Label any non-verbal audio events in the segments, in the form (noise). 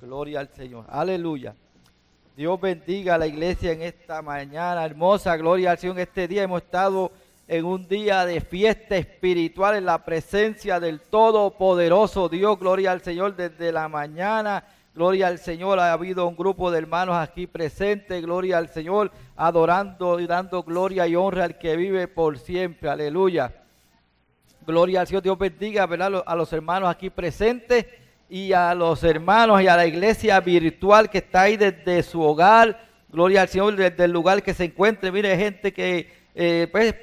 Gloria al Señor. Aleluya. Dios bendiga a la iglesia en esta mañana hermosa. Gloria al Señor. Este día hemos estado en un día de fiesta espiritual en la presencia del Todopoderoso Dios. Gloria al Señor desde la mañana. Gloria al Señor. Ha habido un grupo de hermanos aquí presentes. Gloria al Señor. Adorando y dando gloria y honra al que vive por siempre. Aleluya. Gloria al Señor. Dios bendiga a los hermanos aquí presentes y a los hermanos y a la iglesia virtual que está ahí desde su hogar. Gloria al Señor, desde el lugar que se encuentre. Mire, gente que, eh, pues,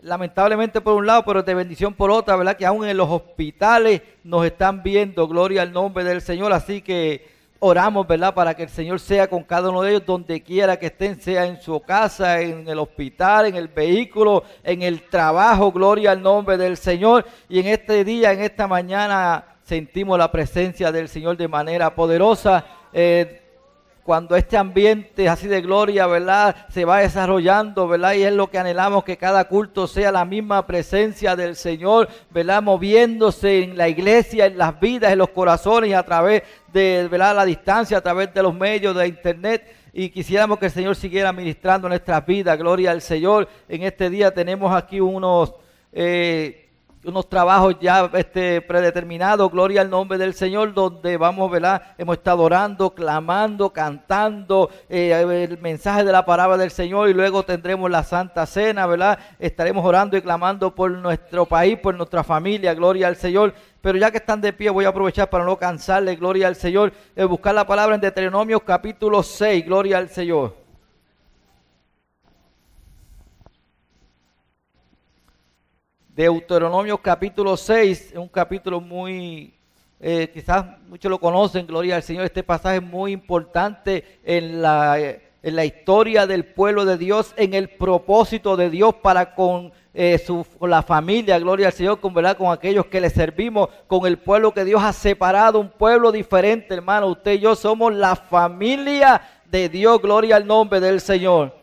lamentablemente por un lado, pero de bendición por otra, ¿verdad? Que aún en los hospitales nos están viendo. Gloria al nombre del Señor. Así que oramos, ¿verdad? Para que el Señor sea con cada uno de ellos donde quiera que estén, sea en su casa, en el hospital, en el vehículo, en el trabajo. Gloria al nombre del Señor. Y en este día, en esta mañana sentimos la presencia del Señor de manera poderosa. Eh, cuando este ambiente así de gloria, ¿verdad? Se va desarrollando, ¿verdad? Y es lo que anhelamos, que cada culto sea la misma presencia del Señor, ¿verdad? Moviéndose en la iglesia, en las vidas, en los corazones a través de, ¿verdad? La distancia, a través de los medios de internet. Y quisiéramos que el Señor siguiera ministrando nuestras vidas. Gloria al Señor. En este día tenemos aquí unos... Eh, unos trabajos ya este, predeterminados, gloria al nombre del Señor, donde vamos, ¿verdad? Hemos estado orando, clamando, cantando eh, el mensaje de la palabra del Señor y luego tendremos la Santa Cena, ¿verdad? Estaremos orando y clamando por nuestro país, por nuestra familia, gloria al Señor. Pero ya que están de pie, voy a aprovechar para no cansarle, gloria al Señor, eh, buscar la palabra en Deuteronomio capítulo 6, gloria al Señor. Deuteronomio capítulo 6, es un capítulo muy, eh, quizás muchos lo conocen, gloria al Señor, este pasaje es muy importante en la, en la historia del pueblo de Dios, en el propósito de Dios para con, eh, su, la familia, gloria al Señor, con, ¿verdad? con aquellos que le servimos, con el pueblo que Dios ha separado, un pueblo diferente, hermano, usted y yo somos la familia de Dios, gloria al nombre del Señor.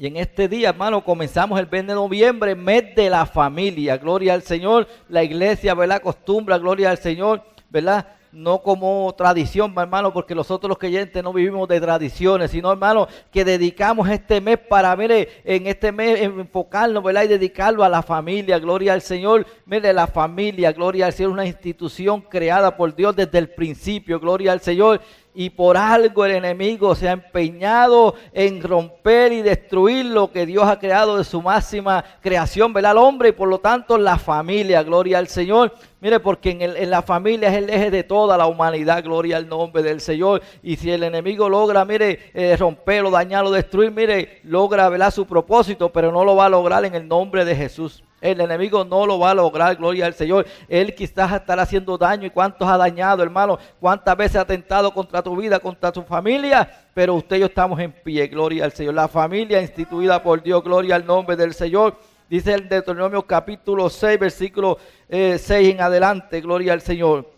Y en este día, hermano, comenzamos el 20 de noviembre, mes de la familia. Gloria al Señor. La iglesia, ¿verdad? Acostumbra, gloria al Señor, ¿verdad? No como tradición, hermano, porque nosotros los creyentes no vivimos de tradiciones, sino, hermano, que dedicamos este mes para, mire, en este mes enfocarnos, ¿verdad? Y dedicarlo a la familia, gloria al Señor. Mire, la familia, gloria al Señor, una institución creada por Dios desde el principio, gloria al Señor y por algo el enemigo se ha empeñado en romper y destruir lo que Dios ha creado de su máxima creación, ¿verdad? Al hombre y por lo tanto la familia, gloria al Señor. Mire, porque en, la familia es el eje de toda la humanidad, gloria al nombre del Señor. Y si el enemigo logra, mire, eh, romperlo, dañarlo, destruir, mire, logra, ¿verdad? Su propósito, pero no lo va a lograr en el nombre de Jesús. El enemigo no lo va a lograr, gloria al Señor. Él quizás estará haciendo daño y cuántos ha dañado, hermano. Cuántas veces ha atentado contra tu vida, contra tu familia. Pero usted y yo estamos en pie, gloria al Señor. La familia instituida por Dios, gloria al nombre del Señor. Dice el Deuteronomio capítulo 6, versículo 6 eh, en adelante, gloria al Señor.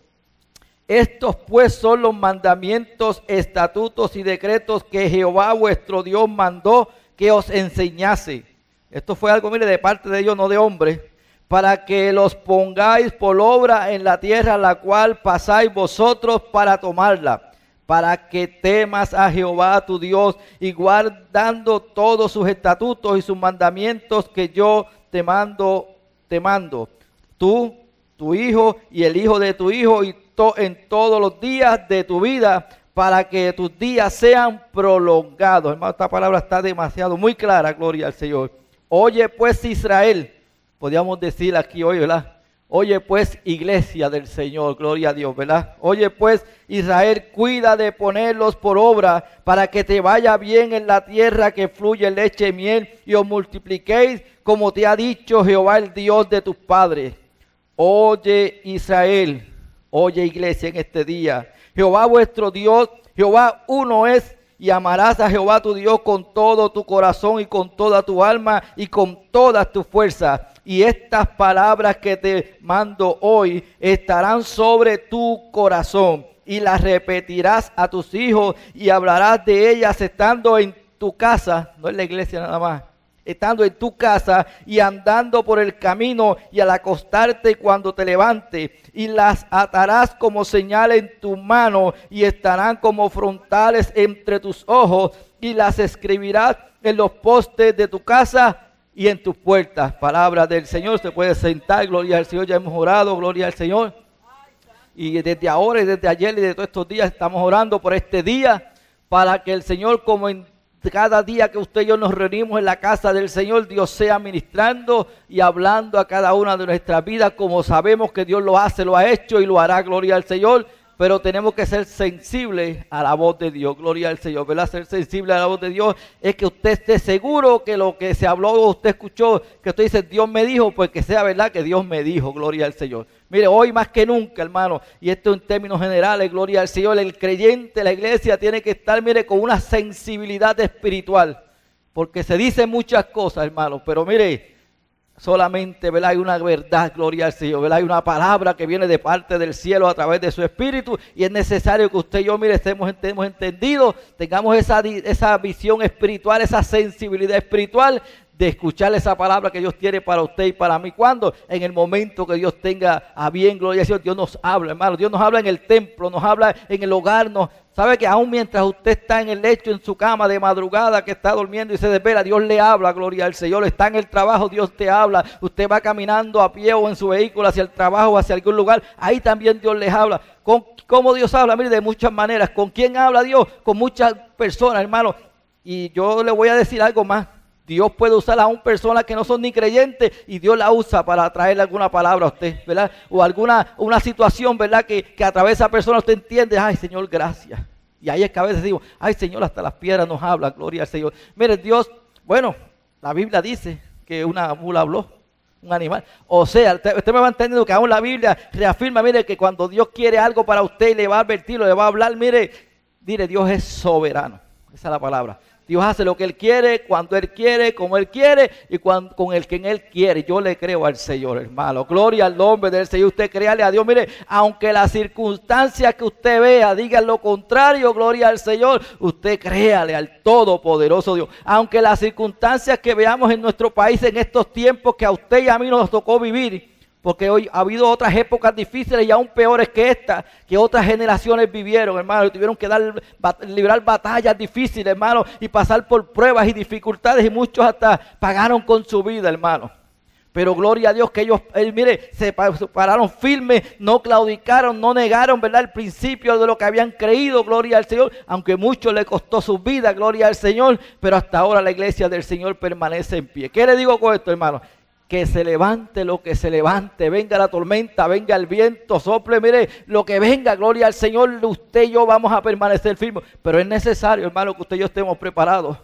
Estos pues son los mandamientos, estatutos y decretos que Jehová vuestro Dios mandó que os enseñase esto fue algo, mire, de parte de Dios, no de hombre, para que los pongáis por obra en la tierra la cual pasáis vosotros para tomarla, para que temas a Jehová tu Dios y guardando todos sus estatutos y sus mandamientos que yo te mando, te mando. Tú, tu hijo y el hijo de tu hijo y en todos los días de tu vida para que tus días sean prolongados. Hermano, esta palabra está demasiado muy clara, gloria al Señor. Oye pues Israel, podríamos decir aquí hoy, ¿verdad? Oye pues iglesia del Señor, gloria a Dios, ¿verdad? Oye pues Israel, cuida de ponerlos por obra para que te vaya bien en la tierra que fluye leche y miel y os multipliquéis como te ha dicho Jehová el Dios de tus padres. Oye Israel, oye iglesia en este día. Jehová vuestro Dios, Jehová uno es y amarás a Jehová tu Dios con todo tu corazón y con toda tu alma y con todas tus fuerzas. Y estas palabras que te mando hoy estarán sobre tu corazón y las repetirás a tus hijos y hablarás de ellas estando en tu casa, no en la iglesia nada más, estando en tu casa y andando por el camino y al acostarte cuando te levante y las atarás como señal en tu mano y estarán como frontales entre tus ojos y las escribirás en los postes de tu casa y en tus puertas. Palabra del Señor, se puede sentar, gloria al Señor, ya hemos orado, gloria al Señor. Y desde ahora y desde ayer y de todos estos días estamos orando por este día para que el Señor como en cada día que usted y yo nos reunimos en la casa del Señor, Dios sea ministrando y hablando a cada una de nuestras vidas como sabemos que Dios lo hace, lo ha hecho y lo hará, gloria al Señor. Pero tenemos que ser sensibles a la voz de Dios, gloria al Señor, ¿verdad? Ser sensible a la voz de Dios es que usted esté seguro que lo que se habló, usted escuchó, que usted dice, Dios me dijo, pues que sea verdad que Dios me dijo, gloria al Señor. Mire, hoy más que nunca, hermano, y esto en términos generales, gloria al Señor, el creyente, la iglesia tiene que estar, mire, con una sensibilidad espiritual. Porque se dicen muchas cosas, hermano, pero mire, solamente, ¿verdad? Hay una verdad, gloria al Señor, ¿verdad? Hay una palabra que viene de parte del cielo a través de su espíritu y es necesario que usted y yo, mire, estemos, estemos entendidos, tengamos esa, esa visión espiritual, esa sensibilidad espiritual de escuchar esa palabra que Dios tiene para usted y para mí. Cuando en el momento que Dios tenga a bien, gloria a Dios, Dios nos habla, hermano. Dios nos habla en el templo, nos habla en el hogar, nos, sabe que aún mientras usted está en el lecho, en su cama de madrugada, que está durmiendo y se desvela, Dios le habla, gloria al Señor. Está en el trabajo, Dios te habla. Usted va caminando a pie o en su vehículo hacia el trabajo o hacia algún lugar, ahí también Dios les habla. ¿Con cómo Dios habla? Mire, de muchas maneras. ¿Con quién habla Dios? Con muchas personas, hermano. Y yo le voy a decir algo más. Dios puede usar a una persona que no son ni creyentes y Dios la usa para traerle alguna palabra a usted, ¿verdad? O alguna una situación, ¿verdad? Que, que a través de esa persona usted entiende, ay Señor, gracias. Y ahí es que a veces digo, ay Señor, hasta las piedras nos hablan, gloria al Señor. Mire, Dios, bueno, la Biblia dice que una mula habló, un animal. O sea, usted, me va entendiendo que aún la Biblia reafirma, mire, que cuando Dios quiere algo para usted y le va a advertir, le va a hablar, mire, mire, Dios es soberano. Esa es la palabra. Dios hace lo que Él quiere, cuando Él quiere, como Él quiere y con el que Él quiere. Yo le creo al Señor, hermano. Gloria al nombre del Señor. Usted créale a Dios. Mire, aunque las circunstancias que usted vea digan lo contrario, gloria al Señor, usted créale al Todopoderoso Dios. Aunque las circunstancias que veamos en nuestro país en estos tiempos que a usted y a mí nos tocó vivir, porque hoy ha habido otras épocas difíciles y aún peores que esta, que otras generaciones vivieron, hermano. Tuvieron que dar, librar batallas difíciles, hermano, y pasar por pruebas y dificultades. Y muchos hasta pagaron con su vida, hermano. Pero gloria a Dios que ellos, mire, se pararon firmes, no claudicaron, no negaron, ¿verdad? El principio de lo que habían creído, gloria al Señor. Aunque mucho le costó su vida, gloria al Señor. Pero hasta ahora la iglesia del Señor permanece en pie. ¿Qué le digo con esto, hermano? Que se levante lo que se levante, venga la tormenta, venga el viento, sople, mire, lo que venga, gloria al Señor, usted y yo vamos a permanecer firmes. Pero es necesario, hermano, que usted y yo estemos preparados.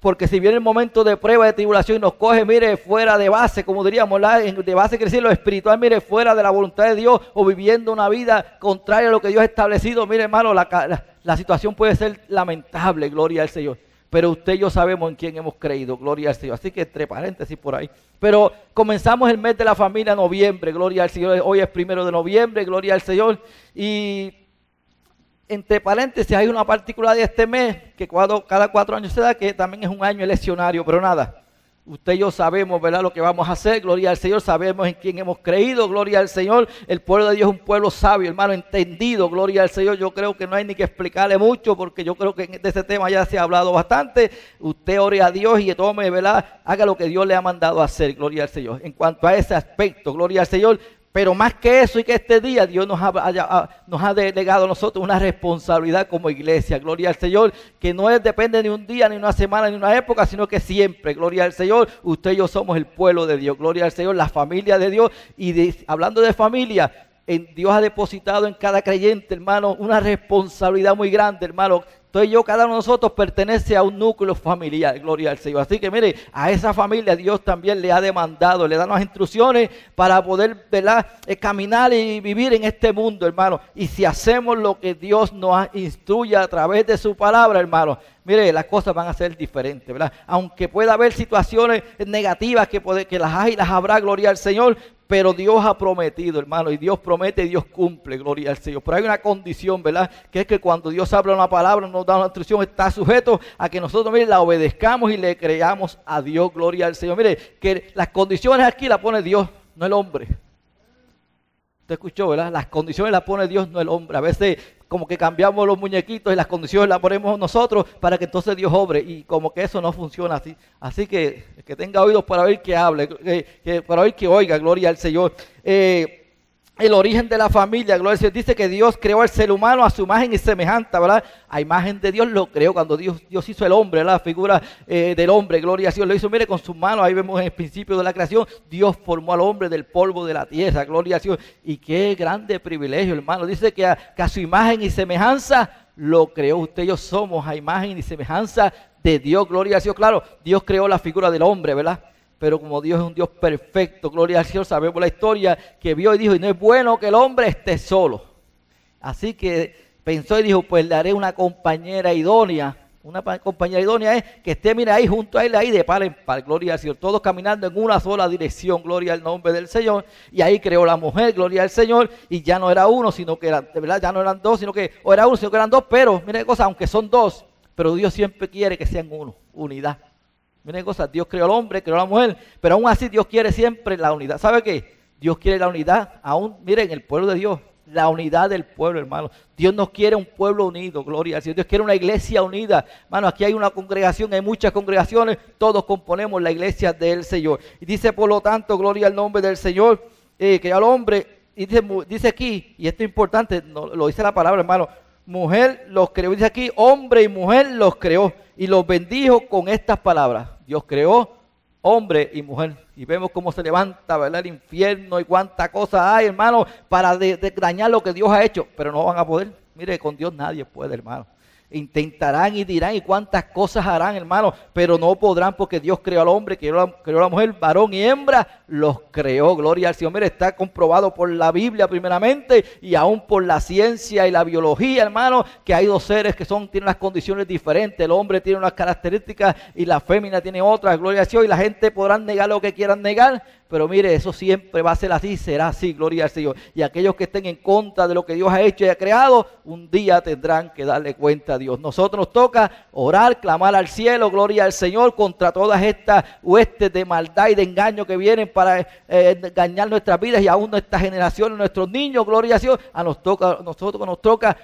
Porque si viene el momento de prueba, de tribulación y nos coge, mire, fuera de base, como diríamos, de base crecer lo espiritual, mire, fuera de la voluntad de Dios o viviendo una vida contraria a lo que Dios ha establecido, mire, hermano, la situación puede ser lamentable, gloria al Señor pero usted y yo sabemos en quién hemos creído, gloria al Señor. Así que entre paréntesis por ahí. Pero comenzamos el mes de la familia noviembre, gloria al Señor. Hoy es primero de noviembre, gloria al Señor. Y entre paréntesis hay una particularidad de este mes que cada cuatro años se da, que también es un año eleccionario, pero nada. Usted y yo sabemos, ¿verdad? Lo que vamos a hacer, gloria al Señor, sabemos en quién hemos creído, gloria al Señor. El pueblo de Dios es un pueblo sabio, hermano, entendido, gloria al Señor. Yo creo que no hay ni que explicarle mucho, porque yo creo que de ese tema ya se ha hablado bastante. Usted ore a Dios y tome, ¿verdad? Haga lo que Dios le ha mandado a hacer, gloria al Señor. En cuanto a ese aspecto, gloria al Señor, pero más que eso y que este día Dios nos ha, nos delegado a nosotros una responsabilidad como iglesia. Gloria al Señor, que no es, depende ni un día, ni una semana, ni una época, sino que siempre. Gloria al Señor, usted y yo somos el pueblo de Dios. Gloria al Señor, la familia de Dios. Y hablando de familia, Dios ha depositado en cada creyente, hermano, una responsabilidad muy grande, hermano, entonces yo, cada uno de nosotros pertenece a un núcleo familiar, gloria al Señor. Así que mire, a esa familia Dios también le ha demandado, le da las instrucciones para poder ¿verdad? Eh, caminar y vivir en este mundo, hermano. Y si hacemos lo que Dios nos instruye a través de su palabra, hermano, mire, las cosas van a ser diferentes, ¿verdad? Aunque pueda haber situaciones negativas que, que las hay y las habrá, gloria al Señor, pero Dios ha prometido, hermano, y Dios promete y Dios cumple, gloria al Señor. Pero hay una condición, ¿verdad? Que es que cuando Dios habla una palabra, nos da una instrucción, está sujeto a que nosotros, mire, la obedezcamos y le creamos a Dios, gloria al Señor. Mire, que las condiciones aquí las pone Dios, no el hombre. Usted escuchó, ¿verdad? Las condiciones las pone Dios, no el hombre. A veces como que cambiamos los muñequitos y las condiciones las ponemos nosotros para que entonces Dios obre. Y como que eso no funciona así. Así que que tenga oídos para oír que hable, para oír que oiga, gloria al Señor. Eh, el origen de la familia, gloria Señor, dice que Dios creó al ser humano a su imagen y semejanza, ¿verdad? A imagen de Dios lo creó cuando Dios, Dios hizo el hombre, la figura eh, del hombre, gloria al Señor, lo hizo, mire, con sus manos, ahí vemos en el principio de la creación, Dios formó al hombre del polvo de la tierra, gloria al Señor, y qué grande privilegio, hermano, dice que a, que a su imagen y semejanza lo creó, usted yo somos a imagen y semejanza de Dios, gloria al Señor, claro, Dios creó la figura del hombre, ¿verdad? Pero como Dios es un Dios perfecto, gloria al Señor, sabemos la historia que vio y dijo, y no es bueno que el hombre esté solo. Así que pensó y dijo, pues le haré una compañera idónea. Una compañera idónea es que esté, mira, ahí junto a él, ahí de par en par, gloria al Señor. Todos caminando en una sola dirección, gloria al nombre del Señor. Y ahí creó la mujer, gloria al Señor. Y ya no era uno, sino que eran, de verdad, ya no eran dos, sino que, o era uno, sino que eran dos. Pero, mire cosa, aunque son dos, pero Dios siempre quiere que sean uno, unidad. Miren cosas, Dios creó al hombre, creó a la mujer, pero aún así Dios quiere siempre la unidad. ¿Sabe qué? Dios quiere la unidad, aún, miren, el pueblo de Dios, la unidad del pueblo, hermano. Dios nos quiere un pueblo unido, gloria al Señor. Dios quiere una iglesia unida. Hermano, aquí hay una congregación, hay muchas congregaciones, todos componemos la iglesia del Señor. Y dice, por lo tanto, gloria al nombre del Señor, eh, que al hombre, y dice, dice aquí, y esto es importante, lo dice la palabra, hermano, mujer los creó. Dice aquí, hombre y mujer los creó y los bendijo con estas palabras. Dios creó hombre y mujer. Y vemos cómo se levanta, ¿verdad? El infierno y cuánta cosa hay, hermano, para dañar lo que Dios ha hecho. Pero no van a poder. Mire, con Dios nadie puede, hermano. Intentarán y dirán y cuántas cosas harán, hermano, pero no podrán porque Dios creó al hombre, creó a, creó a la mujer, varón y hembra, los creó. Gloria al Señor. Mire, está comprobado por la Biblia primeramente y aún por la ciencia y la biología, hermano, que hay dos seres que son, tienen las condiciones diferentes. El hombre tiene unas características y la fémina tiene otras. Gloria al Señor. Y la gente podrán negar lo que quieran negar, pero mire, eso siempre va a ser así, será así, gloria al Señor. Y aquellos que estén en contra de lo que Dios ha hecho y ha creado, un día tendrán que darle cuenta a Dios. Nosotros nos toca orar, clamar al cielo, gloria al Señor, contra todas estas huestes de maldad y de engaño que vienen para eh, engañar nuestras vidas y aún nuestra generación, nuestros niños, gloria al Señor. A nos toca, nosotros nos toca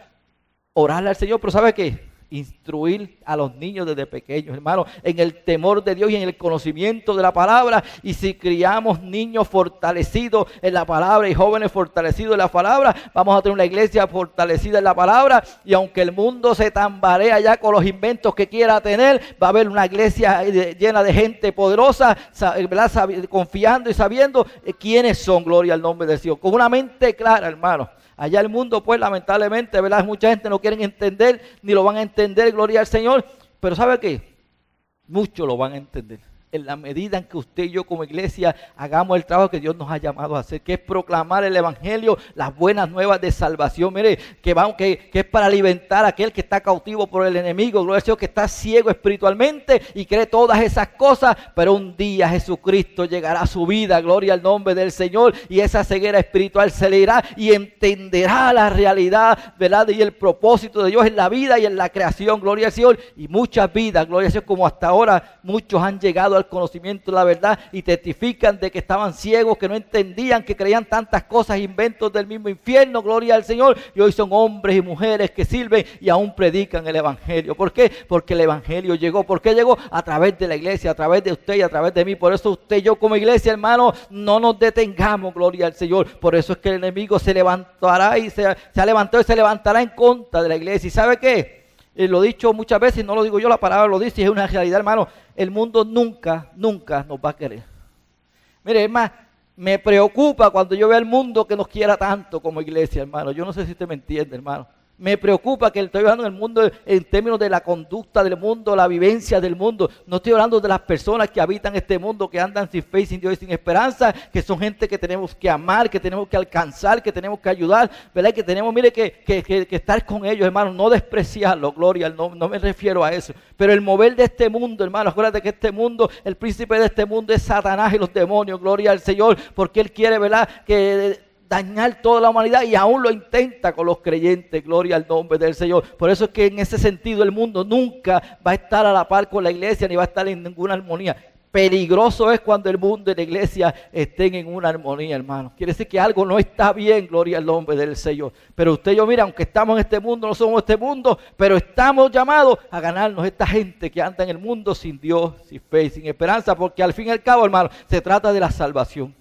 orarle al Señor, pero ¿sabe qué? Instruir a los niños desde pequeños, hermanos, en el temor de Dios y en el conocimiento de la palabra. Y si criamos niños fortalecidos en la palabra y jóvenes fortalecidos en la palabra, vamos a tener una iglesia fortalecida en la palabra. Y aunque el mundo se tambarea ya con los inventos que quiera tener, va a haber una iglesia llena de gente poderosa, confiando y sabiendo eh, quiénes son, gloria al nombre del Señor. Con una mente clara, hermano. Allá el mundo, pues lamentablemente, ¿verdad? Mucha gente no quiere entender, ni lo van a entender, gloria al Señor. Pero ¿sabe qué? Muchos lo van a entender en la medida en que usted y yo como iglesia hagamos el trabajo que Dios nos ha llamado a hacer, que es proclamar el Evangelio, las buenas nuevas de salvación, mire, que, va, que, que es para alimentar a aquel que está cautivo por el enemigo, gloria al Señor, que está ciego espiritualmente y cree todas esas cosas, pero un día Jesucristo llegará a su vida, gloria al nombre del Señor, y esa ceguera espiritual se le irá y entenderá la realidad, ¿verdad? Y el propósito de Dios en la vida y en la creación, gloria al Señor, y muchas vidas, gloria al Señor, como hasta ahora muchos han llegado al conocimiento de la verdad y testifican de que estaban ciegos, que no entendían, que creían tantas cosas, inventos del mismo infierno, gloria al Señor. Y hoy son hombres y mujeres que sirven y aún predican el Evangelio. ¿Por qué? Porque el Evangelio llegó. ¿Por qué llegó? A través de la iglesia, a través de usted y a través de mí. Por eso usted y yo como iglesia, hermano, no nos detengamos, gloria al Señor. Por eso es que el enemigo se levantará y se, se ha levantado y se levantará en contra de la iglesia. ¿Y sabe qué? Eh, lo he dicho muchas veces, no lo digo yo, la palabra lo dice, es una realidad, hermano. El mundo nunca, nunca nos va a querer. Mire, es más, me preocupa cuando yo veo al mundo que nos quiera tanto como iglesia, hermano. Yo no sé si usted me entiende, hermano. Me preocupa que estoy hablando en el mundo en términos de la conducta del mundo, la vivencia del mundo. No estoy hablando de las personas que habitan este mundo, que andan sin fe, sin Dios y sin esperanza, que son gente que tenemos que amar, que tenemos que alcanzar, que tenemos que ayudar, ¿verdad? Que tenemos, mire, que, estar con ellos, hermano, no despreciarlo, gloria, no, no me refiero a eso. Pero el mover de este mundo, hermano, acuérdate que este mundo, el príncipe de este mundo es Satanás y los demonios, gloria al Señor, porque Él quiere, ¿verdad? Que dañar toda la humanidad y aún lo intenta con los creyentes. Gloria al nombre del Señor. Por eso es que en ese sentido el mundo nunca va a estar a la par con la iglesia ni va a estar en ninguna armonía. Peligroso es cuando el mundo y la iglesia estén en una armonía, hermano. Quiere decir que algo no está bien, gloria al nombre del Señor. Pero usted y yo, mira, aunque estamos en este mundo, no somos este mundo, pero estamos llamados a ganarnos esta gente que anda en el mundo sin Dios, sin fe y sin esperanza, porque al fin y al cabo, hermano, se trata de la salvación.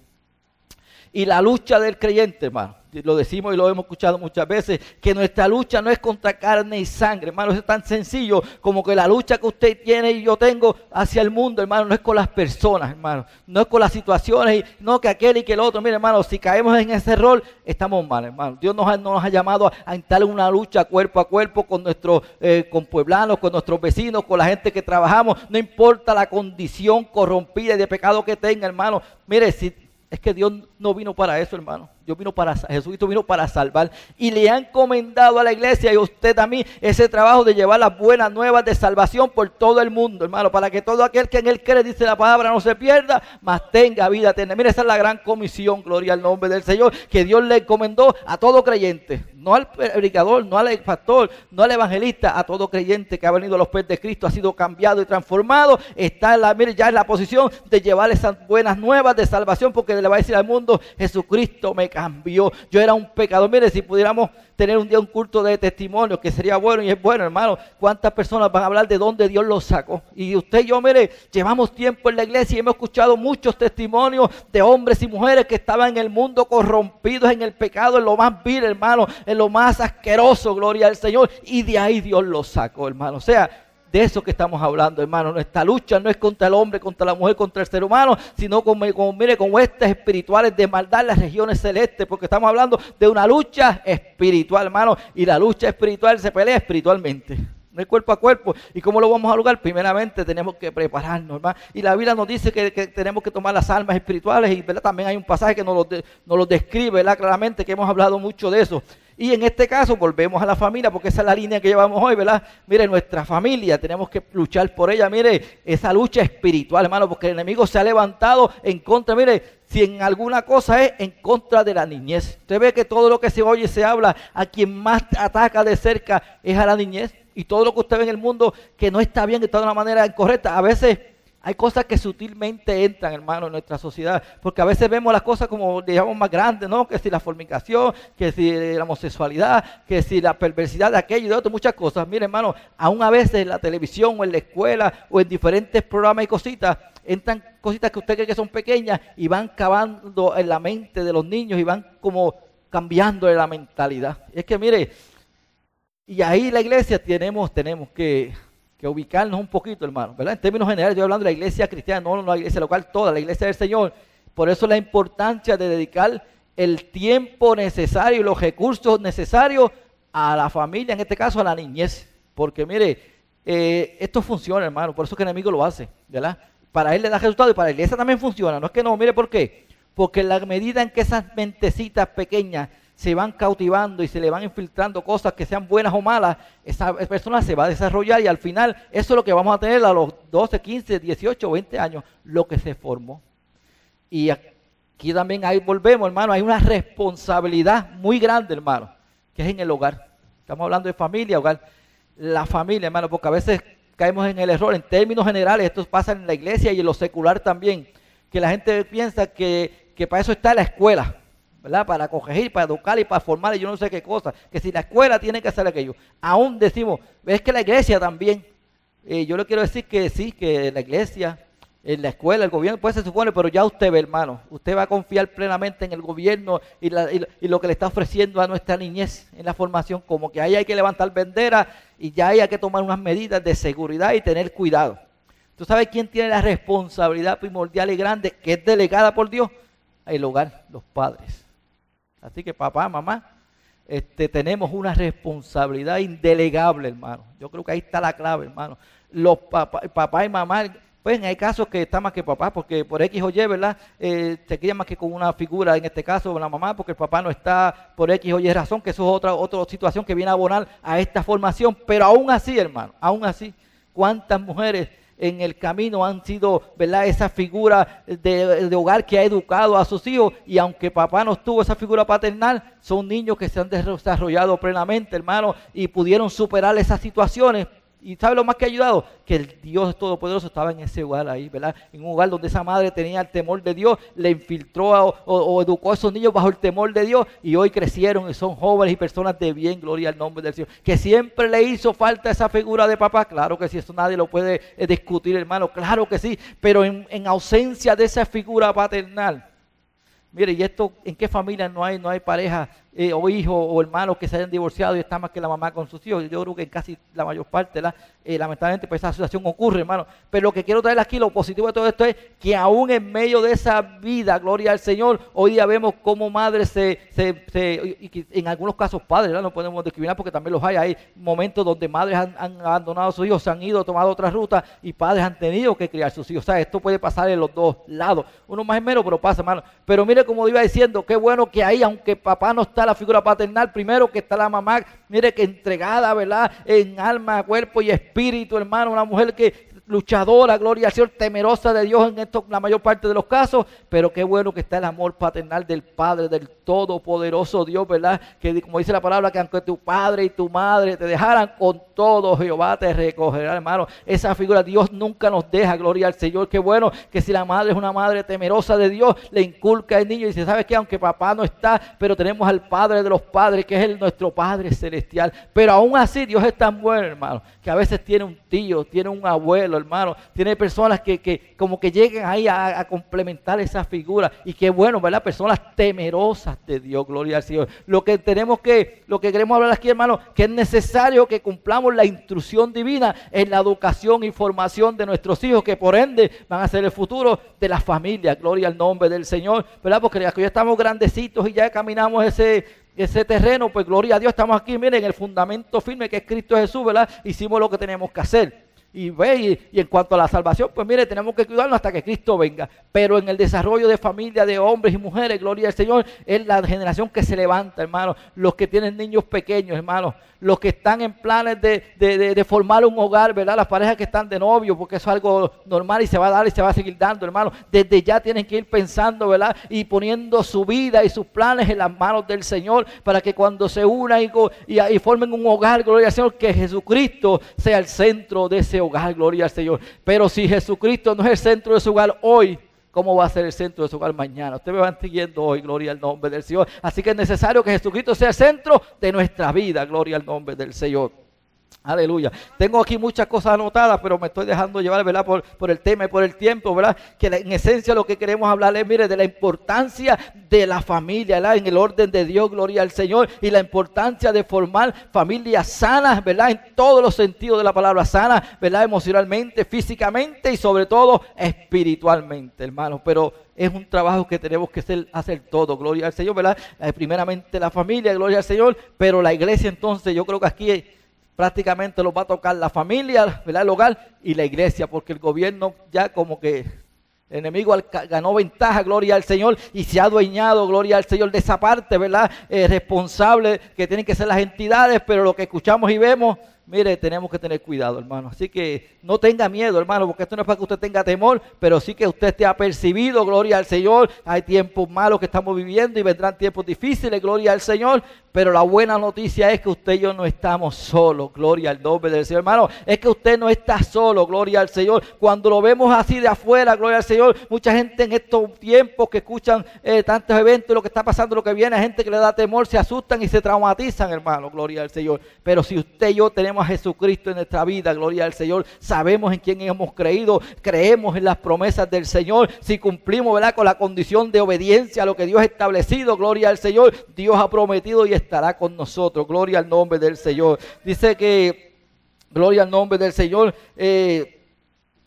Y la lucha del creyente, hermano, lo decimos y lo hemos escuchado muchas veces, que nuestra lucha no es contra carne y sangre, hermano, es tan sencillo como que la lucha que usted tiene y yo tengo hacia el mundo, hermano, no es con las personas, hermano, no es con las situaciones, y no que aquel y que el otro, mire, hermano, si caemos en ese rol, estamos mal, hermano. Dios nos ha, nos ha llamado a, entrar en una lucha cuerpo a cuerpo con nuestros eh, con pueblanos, con nuestros vecinos, con la gente que trabajamos, no importa la condición corrompida y de pecado que tenga, hermano. Mire, si es que Dios no vino para eso, hermano. Dios vino para, Jesucristo vino para salvar. Y le ha encomendado a la iglesia y a usted también ese trabajo de llevar las buenas nuevas de salvación por todo el mundo, hermano. Para que todo aquel que en él cree, dice la palabra, no se pierda, mas tenga vida eterna. Mira, esa es la gran comisión, gloria al nombre del Señor, que Dios le encomendó a todo creyente. No al predicador, no al pastor, no al evangelista, a todo creyente que ha venido a los pies de Cristo, ha sido cambiado y transformado. Está en la, mire, ya en la posición de llevar esas buenas nuevas de salvación, porque le va a decir al mundo, Jesucristo me cambió. Yo era un pecador. Mire, si pudiéramos tener un día un culto de testimonio, que sería bueno y es bueno, hermano. ¿Cuántas personas van a hablar de dónde Dios los sacó? Y usted y yo, mire, llevamos tiempo en la iglesia y hemos escuchado muchos testimonios de hombres y mujeres que estaban en el mundo corrompidos en el pecado, en lo más vil, hermano, en lo más asqueroso, gloria al Señor. Y de ahí Dios los sacó, hermano. O sea, de eso que estamos hablando, hermano. Nuestra lucha no es contra el hombre, contra la mujer, contra el ser humano, sino con, mire, con huestes espirituales de maldad en las regiones celestes, porque estamos hablando de una lucha espiritual, hermano. Y la lucha espiritual se pelea espiritualmente no es cuerpo a cuerpo. ¿Y cómo lo vamos a lograr? Primeramente tenemos que prepararnos, hermano. Y la Biblia nos dice que, tenemos que tomar las almas espirituales y ¿verdad? también hay un pasaje que nos lo, nos lo describe ¿verdad? claramente, que hemos hablado mucho de eso. Y en este caso volvemos a la familia, porque esa es la línea que llevamos hoy, ¿verdad? Mire, nuestra familia, tenemos que luchar por ella. Mire, esa lucha espiritual, hermano, porque el enemigo se ha levantado en contra, mire, si en alguna cosa es en contra de la niñez. Usted ve que todo lo que se oye y se habla, a quien más ataca de cerca es a la niñez. Y todo lo que usted ve en el mundo que no está bien, está de una manera incorrecta, a veces hay cosas que sutilmente entran, hermano, en nuestra sociedad, porque a veces vemos las cosas como, digamos, más grandes, ¿no? Que si la fornicación, que si la homosexualidad, que si la perversidad de aquello y de otro, muchas cosas. Mire, hermano, aún a veces en la televisión o en la escuela o en diferentes programas y cositas, entran cositas que usted cree que son pequeñas y van cavando en la mente de los niños y van como cambiando la mentalidad. es que, mire, y ahí la iglesia tenemos, tenemos que que ubicarnos un poquito, hermano, ¿verdad? En términos generales, yo hablando de la iglesia cristiana, no la iglesia local, toda la iglesia del Señor. Por eso la importancia de dedicar el tiempo necesario y los recursos necesarios a la familia, en este caso a la niñez. Porque mire, eh, esto funciona, hermano, por eso que el enemigo lo hace, ¿verdad? Para él le da resultado y para la iglesia también funciona. No es que no, mire por qué. Porque en la medida en que esas mentecitas pequeñas se van cautivando y se le van infiltrando cosas que sean buenas o malas, esa persona se va a desarrollar y al final eso es lo que vamos a tener a los 12, 15, 18, 20 años, lo que se formó. Y aquí también ahí volvemos, hermano, hay una responsabilidad muy grande, hermano, que es en el hogar. Estamos hablando de familia, hogar. La familia, hermano, porque a veces caemos en el error. En términos generales, esto pasa en la iglesia y en lo secular también, que la gente piensa que, que para eso está la escuela ¿verdad? Para corregir, para educar y para formar y yo no sé qué cosa. Que si la escuela tiene que hacer aquello. Aún decimos, es que la iglesia también. Eh, yo le quiero decir que sí, que la iglesia, en la escuela, el gobierno, pues se supone, pero ya usted ve, hermano, usted va a confiar plenamente en el gobierno y, lo que le está ofreciendo a nuestra niñez en la formación, como que ahí hay que levantar bandera y ya hay que tomar unas medidas de seguridad y tener cuidado. ¿Tú sabes quién tiene la responsabilidad primordial y grande que es delegada por Dios? El hogar, los padres. Así que papá, mamá, este, tenemos una responsabilidad indelegable, hermano. Yo creo que ahí está la clave, hermano. Los papá y mamá pues hay casos que está más que papá, porque por X o Y, ¿verdad? Eh, se queda más que con una figura, en este caso la mamá, porque el papá no está por X o Y razón, que eso es otra, otra situación que viene a abonar a esta formación. Pero aún así, hermano, aún así, ¿cuántas mujeres en el camino han sido, ¿verdad? Esa figura de, de, hogar que ha educado a sus hijos y aunque papá no tuvo esa figura paternal, son niños que se han desarrollado plenamente, hermano, y pudieron superar esas situaciones y ¿sabe lo más que ha ayudado? Que el Dios Todopoderoso estaba en ese hogar ahí, ¿verdad? En un hogar donde esa madre tenía el temor de Dios, le infiltró o, educó a esos niños bajo el temor de Dios y hoy crecieron y son jóvenes y personas de bien, gloria al nombre del Señor. Que siempre le hizo falta esa figura de papá, claro que sí, eso nadie lo puede eh, discutir, hermano, claro que sí, pero en, en ausencia de esa figura paternal. Mire, ¿y esto en qué familia no hay, no hay pareja eh, o hijos o hermanos que se hayan divorciado y están más que la mamá con sus hijos. Yo creo que en casi la mayor parte, eh, lamentablemente, pues esa situación ocurre, hermano. Pero lo que quiero traer aquí, lo positivo de todo esto es que aún en medio de esa vida, gloria al Señor, hoy día vemos cómo madres se, se, y en algunos casos padres, no podemos discriminar porque también los hay. Hay momentos donde madres han, abandonado a sus hijos, se han ido, tomado otra ruta y padres han tenido que criar sus hijos. O sea, esto puede pasar en los dos lados. Uno más en menos, pero pasa, hermano. Pero mire como iba diciendo, qué bueno que ahí, aunque papá no está la figura paternal, primero que está la mamá, mire que entregada, ¿verdad? En alma, cuerpo y espíritu, hermano, una mujer que luchadora, gloria al Señor, temerosa de Dios en esto, la mayor parte de los casos, pero qué bueno que está el amor paternal del Padre, del Todopoderoso Dios, ¿verdad? Que como dice la palabra, que aunque tu padre y tu madre te dejaran con todo, Jehová te recogerá, hermano. Esa figura, Dios nunca nos deja, gloria al Señor. Qué bueno que si la madre es una madre temerosa de Dios, le inculca al niño y dice, ¿sabes qué? Aunque papá no está, pero tenemos al Padre de los padres, que es el, nuestro Padre celestial. Pero aún así, Dios es tan bueno, hermano, que a veces tiene un tío, tiene un abuelo, hermano, tiene personas que, que como que lleguen ahí a, a complementar esa figura. Y qué bueno, ¿verdad? Personas temerosas de Dios, gloria al Señor. Lo que tenemos que, lo que queremos hablar aquí, hermano, que es necesario que cumplamos la instrucción divina en la educación y formación de nuestros hijos, que por ende van a ser el futuro de la familia, gloria al nombre del Señor, ¿verdad? Porque ya estamos grandecitos y ya caminamos ese, ese terreno, pues gloria a Dios, estamos aquí, miren, en el fundamento firme que es Cristo Jesús, ¿verdad? Hicimos lo que tenemos que hacer. Y, ve, y, en cuanto a la salvación, pues mire, tenemos que cuidarnos hasta que Cristo venga. Pero en el desarrollo de familia, de hombres y mujeres, gloria al Señor, es la generación que se levanta, hermano. Los que tienen niños pequeños, hermano. Los que están en planes de, formar un hogar, ¿verdad? Las parejas que están de novio, porque eso es algo normal y se va a dar y se va a seguir dando, hermano. Desde ya tienen que ir pensando, ¿verdad? Y poniendo su vida y sus planes en las manos del Señor para que cuando se unan y, y, formen un hogar, gloria al Señor, que Jesucristo sea el centro de ese hogar, gloria al Señor. Pero si Jesucristo no es el centro de su hogar hoy, ¿cómo va a ser el centro de su hogar mañana? Usted me va siguiendo hoy, gloria al nombre del Señor. Así que es necesario que Jesucristo sea el centro de nuestra vida, gloria al nombre del Señor. Aleluya. Tengo aquí muchas cosas anotadas, pero me estoy dejando llevar, ¿verdad? Por, por, el tema y por el tiempo, ¿verdad? Que en esencia lo que queremos hablar es, mire, de la importancia de la familia, ¿verdad? En el orden de Dios, gloria al Señor, y la importancia de formar familias sanas, ¿verdad? En todos los sentidos de la palabra sana, ¿verdad? Emocionalmente, físicamente y sobre todo espiritualmente, hermanos. Pero es un trabajo que tenemos que hacer, todo, gloria al Señor, ¿verdad? Eh, primeramente la familia, gloria al Señor, pero la iglesia entonces, yo creo que aquí prácticamente lo va a tocar la familia, el hogar y la iglesia, porque el gobierno ya como que el enemigo ganó ventaja, gloria al Señor, y se ha adueñado, gloria al Señor, de esa parte, ¿verdad? Eh, responsable que tienen que ser las entidades, pero lo que escuchamos y vemos mire, tenemos que tener cuidado, hermano. Así que no tenga miedo, hermano, porque esto no es para que usted tenga temor, pero sí que usted esté apercibido, gloria al Señor. Hay tiempos malos que estamos viviendo y vendrán tiempos difíciles, gloria al Señor. Pero la buena noticia es que usted y yo no estamos solos, gloria al nombre del Señor, hermano. Es que usted no está solo, gloria al Señor. Cuando lo vemos así de afuera, gloria al Señor, mucha gente en estos tiempos que escuchan eh, tantos eventos, lo que está pasando, lo que viene, gente que le da temor, se asustan y se traumatizan, hermano, gloria al Señor. Pero si usted y yo tenemos a Jesucristo en nuestra vida, gloria al Señor. Sabemos en quién hemos creído, creemos en las promesas del Señor. Si cumplimos ¿verdad? con la condición de obediencia a lo que Dios ha establecido, gloria al Señor, Dios ha prometido y estará con nosotros. Gloria al nombre del Señor. Dice que, gloria al nombre del Señor. Eh,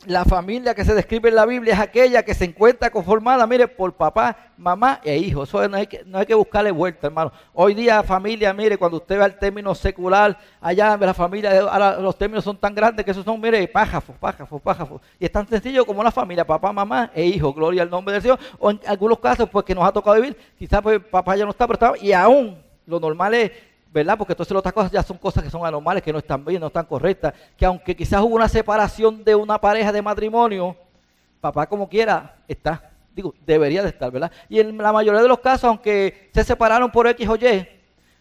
la familia que se describe en la Biblia es aquella que se encuentra conformada, mire, por papá, mamá e hijo. Eso no hay que, no hay que buscarle vuelta, hermano. Hoy día familia, mire, cuando usted ve el término secular, allá la familia, ahora los términos son tan grandes que esos son, mire, pájafos, pájafos, pájafos. Y es tan sencillo como una familia, papá, mamá e hijo, gloria al nombre del Señor. O en algunos casos, pues que nos ha tocado vivir, quizás pues papá ya no está, pero está, y aún lo normal es ¿verdad? Porque entonces las otras cosas ya son cosas que son anormales, que no están bien, no están correctas, que aunque quizás hubo una separación de una pareja de matrimonio, papá como quiera está, digo, debería de estar, ¿verdad? Y en la mayoría de los casos, aunque se separaron por X o Y,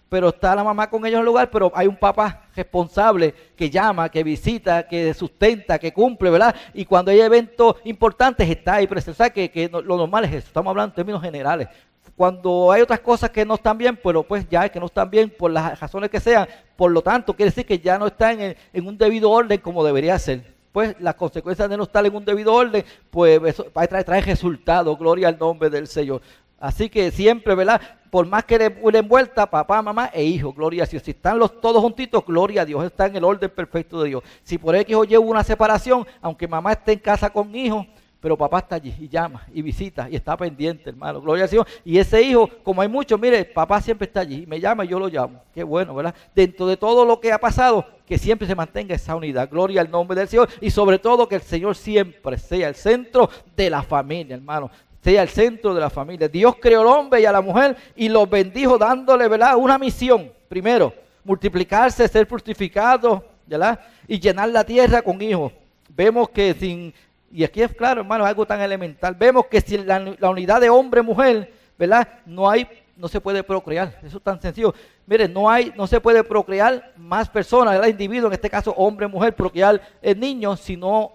pero está la mamá con ellos en el lugar, pero hay un papá responsable que llama, que visita, que sustenta, que cumple, ¿verdad? Y cuando hay eventos importantes está ahí presente. O sea, que, lo normal es eso. Estamos hablando en términos generales. Cuando hay otras cosas que no están bien, pero pues ya que no están bien por las razones que sean, por lo tanto quiere decir que ya no están en, un debido orden como debería ser pues las consecuencias de no estar en un debido orden, pues eso trae, trae resultados, gloria al nombre del Señor. Así que siempre, ¿verdad? Por más que le, le envuelta papá, mamá e hijo, gloria a Dios. Si están los todos juntitos, gloria a Dios, está en el orden perfecto de Dios. Si por X o Y hubo una separación, aunque mamá esté en casa con hijo, pero papá está allí y llama y visita y está pendiente, hermano. Gloria al Señor. Y ese hijo, como hay muchos, mire, papá siempre está allí, me llama y yo lo llamo. Qué bueno, ¿verdad? Dentro de todo lo que ha pasado, que siempre se mantenga esa unidad. Gloria al nombre del Señor. Y sobre todo que el Señor siempre sea el centro de la familia, hermano. Sea el centro de la familia. Dios creó al hombre y a la mujer y los bendijo dándole, ¿verdad? Una misión. Primero, multiplicarse, ser fructificado, ¿verdad? Y llenar la tierra con hijos. Vemos que sin y aquí es claro, hermano, algo tan elemental. Vemos que si la, unidad de hombre-mujer, ¿verdad? No hay, no se puede procrear. Eso es tan sencillo. Miren, no hay, no se puede procrear más personas, ¿verdad? Individuo, en este caso hombre-mujer, procrear el niño, si no,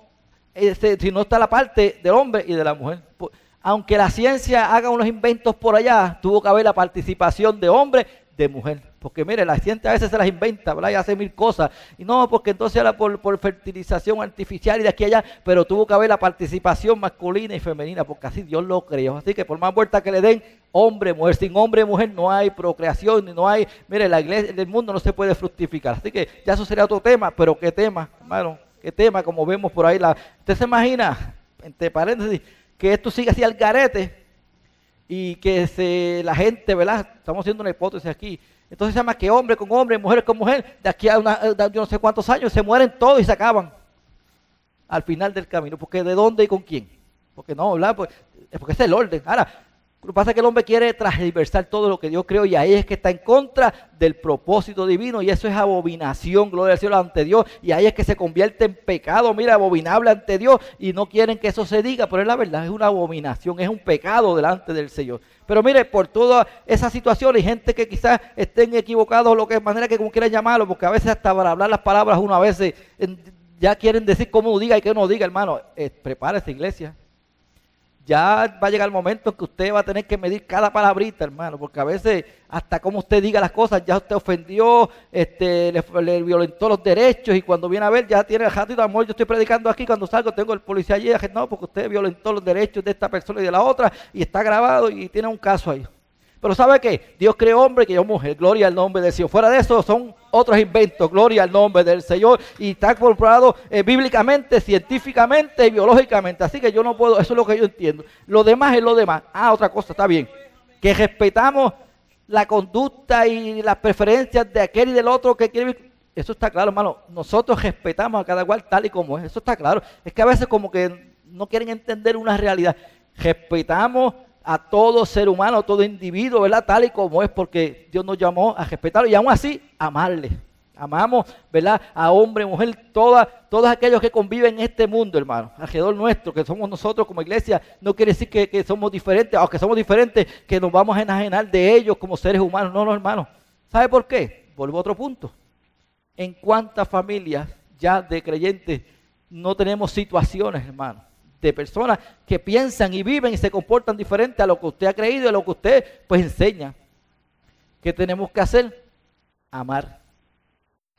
este, si no está la parte del hombre y de la mujer. Aunque la ciencia haga unos inventos por allá, tuvo que haber la participación de hombre, de mujer. Porque mire, la ciencia a veces se las inventa, ¿verdad? Y hace mil cosas. Y no, porque entonces era por, fertilización artificial y de aquí a allá, pero tuvo que haber la participación masculina y femenina, porque así Dios lo creó. Así que por más vuelta que le den, hombre, mujer, sin hombre mujer no hay procreación, no hay, mire, la iglesia del mundo no se puede fructificar. Así que ya eso sería otro tema, pero qué tema, hermano, qué tema, como vemos por ahí. ¿Usted se imagina, entre paréntesis, que esto siga así al garete y que se, la gente, ¿verdad? Estamos haciendo una hipótesis aquí entonces se llama que hombre con hombre, mujer con mujer, de aquí a una, yo no sé cuántos años se mueren todos y se acaban al final del camino. Porque de dónde y con quién. Porque no, ¿verdad? Pues, porque es el orden. Ahora, lo que pasa es que el hombre quiere transversar todo lo que Dios creó y ahí es que está en contra del propósito divino y eso es abominación, gloria al cielo ante Dios y ahí es que se convierte en pecado, mira, abominable ante Dios y no quieren que eso se diga, pero es la verdad, es una abominación, es un pecado delante del Señor. Pero mire, por toda esa situación hay gente que quizás estén equivocados, lo que manera que como quieran llamarlo, porque a veces hasta para hablar las palabras uno a veces ya quieren decir cómo diga y qué no diga, hermano, eh, iglesia ya va a llegar el momento en que usted va a tener que medir cada palabrita, hermano, porque a veces hasta como usted diga las cosas, ya usted ofendió, este, le, violentó los derechos y cuando viene a ver ya tiene el ratito, amor, yo estoy predicando aquí, cuando salgo tengo el policía allí, no, porque usted violentó los derechos de esta persona y de la otra y está grabado y tiene un caso ahí. Pero ¿sabe qué? Dios creó hombre y creó mujer. Gloria al nombre del Señor. Fuera de eso son otros inventos. Gloria al nombre del Señor. Y está comprobado eh, bíblicamente, científicamente y biológicamente. Así que yo no puedo, eso es lo que yo entiendo. Lo demás es lo demás. Ah, otra cosa, está bien. Que respetamos la conducta y las preferencias de aquel y del otro que quiere vivir. Eso está claro, hermano. Nosotros respetamos a cada cual tal y como es. Eso está claro. Es que a veces como que no quieren entender una realidad. Respetamos a todo ser humano, a todo individuo, ¿verdad? Tal y como es, porque Dios nos llamó a respetarlo y aún así amarle. Amamos, ¿verdad? A hombre, mujer, todas, todos aquellos que conviven en este mundo, hermano, alrededor nuestro, que somos nosotros como iglesia, no quiere decir que, que somos diferentes, aunque somos diferentes, que nos vamos a enajenar de ellos como seres humanos. No, no, hermano. ¿Sabe por qué? Vuelvo a otro punto. ¿En cuántas familias ya de creyentes no tenemos situaciones, hermano? De personas que piensan y viven y se comportan diferente a lo que usted ha creído y a lo que usted pues enseña. ¿Qué tenemos que hacer? Amar.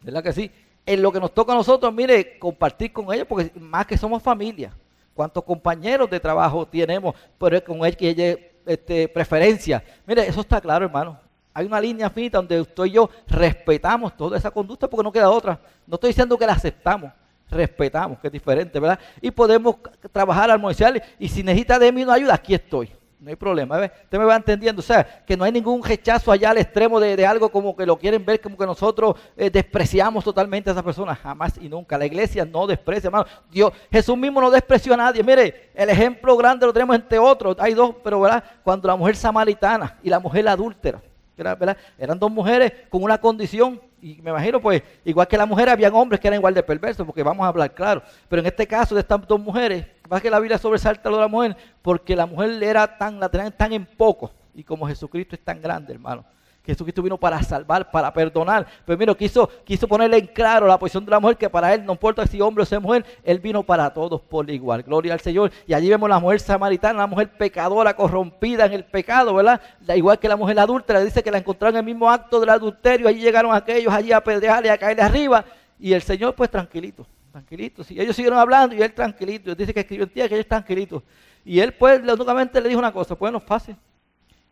¿Verdad que sí? En lo que nos toca a nosotros, mire, compartir con ellos, porque más que somos familia. ¿Cuántos compañeros de trabajo tenemos pero con él que ella este, preferencia? Mire, eso está claro, hermano. Hay una línea finita donde usted y yo respetamos toda esa conducta porque no queda otra. No estoy diciendo que la aceptamos, respetamos, que es diferente, ¿verdad? Y podemos trabajar, armonizar, y si necesita de mí una ayuda, aquí estoy. No hay problema, ¿ves? Usted me va entendiendo, o sea, que no hay ningún rechazo allá al extremo de, algo como que lo quieren ver, como que nosotros eh, despreciamos totalmente a esa persona, jamás y nunca. La iglesia no desprecia, hermano. Dios, Jesús mismo no despreció a nadie. Mire, el ejemplo grande lo tenemos entre otros, hay dos, pero ¿verdad? Cuando la mujer samaritana y la mujer adúltera, ¿verdad? Eran dos mujeres con una condición y me imagino, pues, igual que la mujer, habían hombres que eran igual de perversos, porque vamos a hablar claro. Pero en este caso de estas dos mujeres, va que la Biblia sobresalta lo de la mujer, porque la mujer era tan, la tenían tan en poco, y como Jesucristo es tan grande, hermano. Jesucristo vino para salvar, para perdonar. Pero mira, quiso, quiso ponerle en claro la posición de la mujer, que para él, no importa si hombre o sea mujer, él vino para todos por igual. Gloria al Señor. Y allí vemos la mujer samaritana, la mujer pecadora, corrompida en el pecado, ¿verdad? igual que la mujer adulta, le dice que la encontraron en el mismo acto del adulterio. Allí llegaron aquellos allí a pedrearle, a caerle arriba. Y el Señor, pues tranquilito, tranquilito. Sí, ellos siguieron hablando y él tranquilito. Dice que escribió en tía que ellos tranquilito. Y él, pues, únicamente le dijo una cosa: bueno, fácil.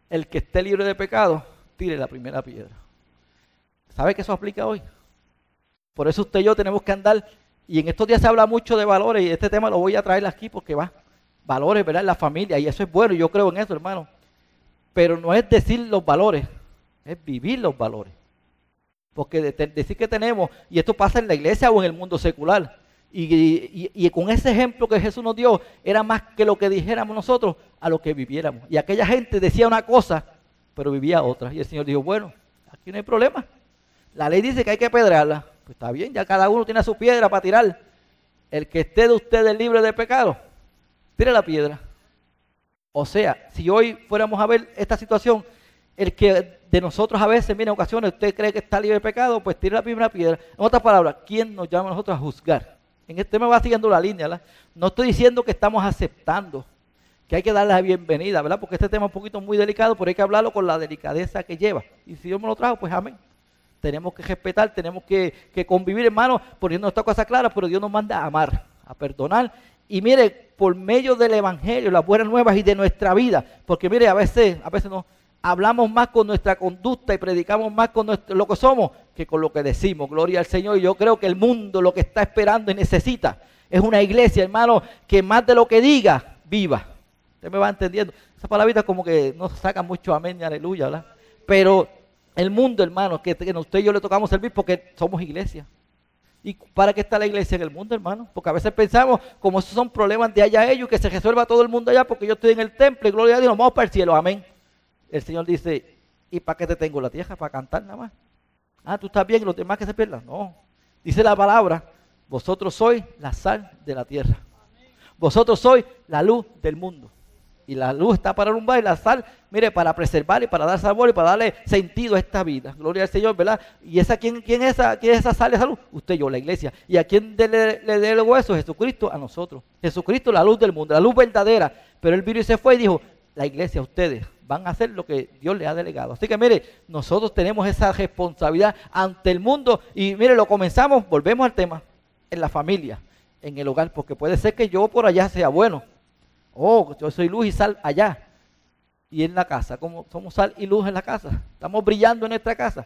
El que esté libre de pecado tire la primera piedra. ¿Sabe que eso aplica hoy? Por eso usted y yo tenemos que andar, y en estos días se habla mucho de valores, y este tema lo voy a traer aquí porque va, valores, ¿verdad? La familia, y eso es bueno, yo creo en eso, hermano. Pero no es decir los valores, es vivir los valores. Porque decir que tenemos, y esto pasa en la iglesia o en el mundo secular, y, con ese ejemplo que Jesús nos dio, era más que lo que dijéramos nosotros a lo que viviéramos. Y aquella gente decía una cosa pero vivía otra. Y el Señor dijo, bueno, aquí no hay problema. La ley dice que hay que pedrarla. Pues está bien, ya cada uno tiene su piedra para tirar. El que esté de ustedes libre de pecado, tire la piedra. O sea, si hoy fuéramos a ver esta situación, el que de nosotros a veces, mira, en ocasiones usted cree que está libre de pecado, pues tire la primera piedra. En otras palabras, ¿quién nos llama a nosotros a juzgar? En este me va siguiendo la línea. No estoy diciendo que estamos aceptando que hay que darle la bienvenida, ¿verdad? Porque este tema es un poquito muy delicado, pero hay que hablarlo con la delicadeza que lleva. Y si Dios me lo trajo, pues amén. Tenemos que respetar, tenemos que, convivir, hermano, poniendo esta cosa clara, pero Dios nos manda a amar, a perdonar. Y mire, por medio del Evangelio, las buenas nuevas y de nuestra vida, porque mire, a veces, a veces no, hablamos más con nuestra conducta y predicamos más con lo que somos que con lo que decimos. Gloria al Señor. Y yo creo que el mundo lo que está esperando y necesita es una iglesia, hermano, que más de lo que diga, viva. Usted me va entendiendo. Esa palabrita como que no saca mucho amén y aleluya, ¿verdad? Pero el mundo, hermano, que, que usted y yo le tocamos servir porque somos iglesia. ¿Y para qué está la iglesia en el mundo, hermano? Porque a veces pensamos, como esos son problemas de allá ellos, que se resuelva todo el mundo allá porque yo estoy en el templo y gloria a Dios, vamos para el cielo, amén. El Señor dice, ¿y para qué te tengo la tierra? Para cantar nada más. Ah, tú estás bien y los demás que se pierdan. No. Dice la palabra, vosotros sois la sal de la tierra. Vosotros sois la luz del mundo. Y la luz está para alumbrar y la sal, mire, para preservar y para dar sabor y para darle sentido a esta vida. Gloria al Señor, ¿verdad? ¿Y esa quién, quién es esa, quién es esa sal esa luz? Usted yo, la iglesia. ¿Y a quién le, le, el hueso? Jesucristo a nosotros. Jesucristo, la luz del mundo, la luz verdadera. Pero el virus se fue y dijo, la iglesia, ustedes van a hacer lo que Dios les ha delegado. Así que mire, nosotros tenemos esa responsabilidad ante el mundo y mire, lo comenzamos, volvemos al tema, en la familia, en el hogar, porque puede ser que yo por allá sea bueno, Oh, yo soy luz y sal allá. Y en la casa, como somos sal y luz en la casa. Estamos brillando en nuestra casa.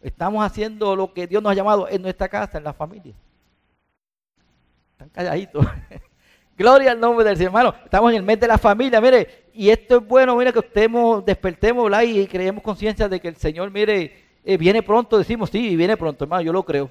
Estamos haciendo lo que Dios nos ha llamado en nuestra casa, en la familia. Están calladitos. (laughs) Gloria al nombre del Señor, hermano. Estamos en el mes de la familia, mire. Y esto es bueno, mire, que estemos, despertemos, ¿verdad? Y creemos conciencia de que el Señor, mire, eh, viene pronto. Decimos, sí, viene pronto, hermano, yo lo creo.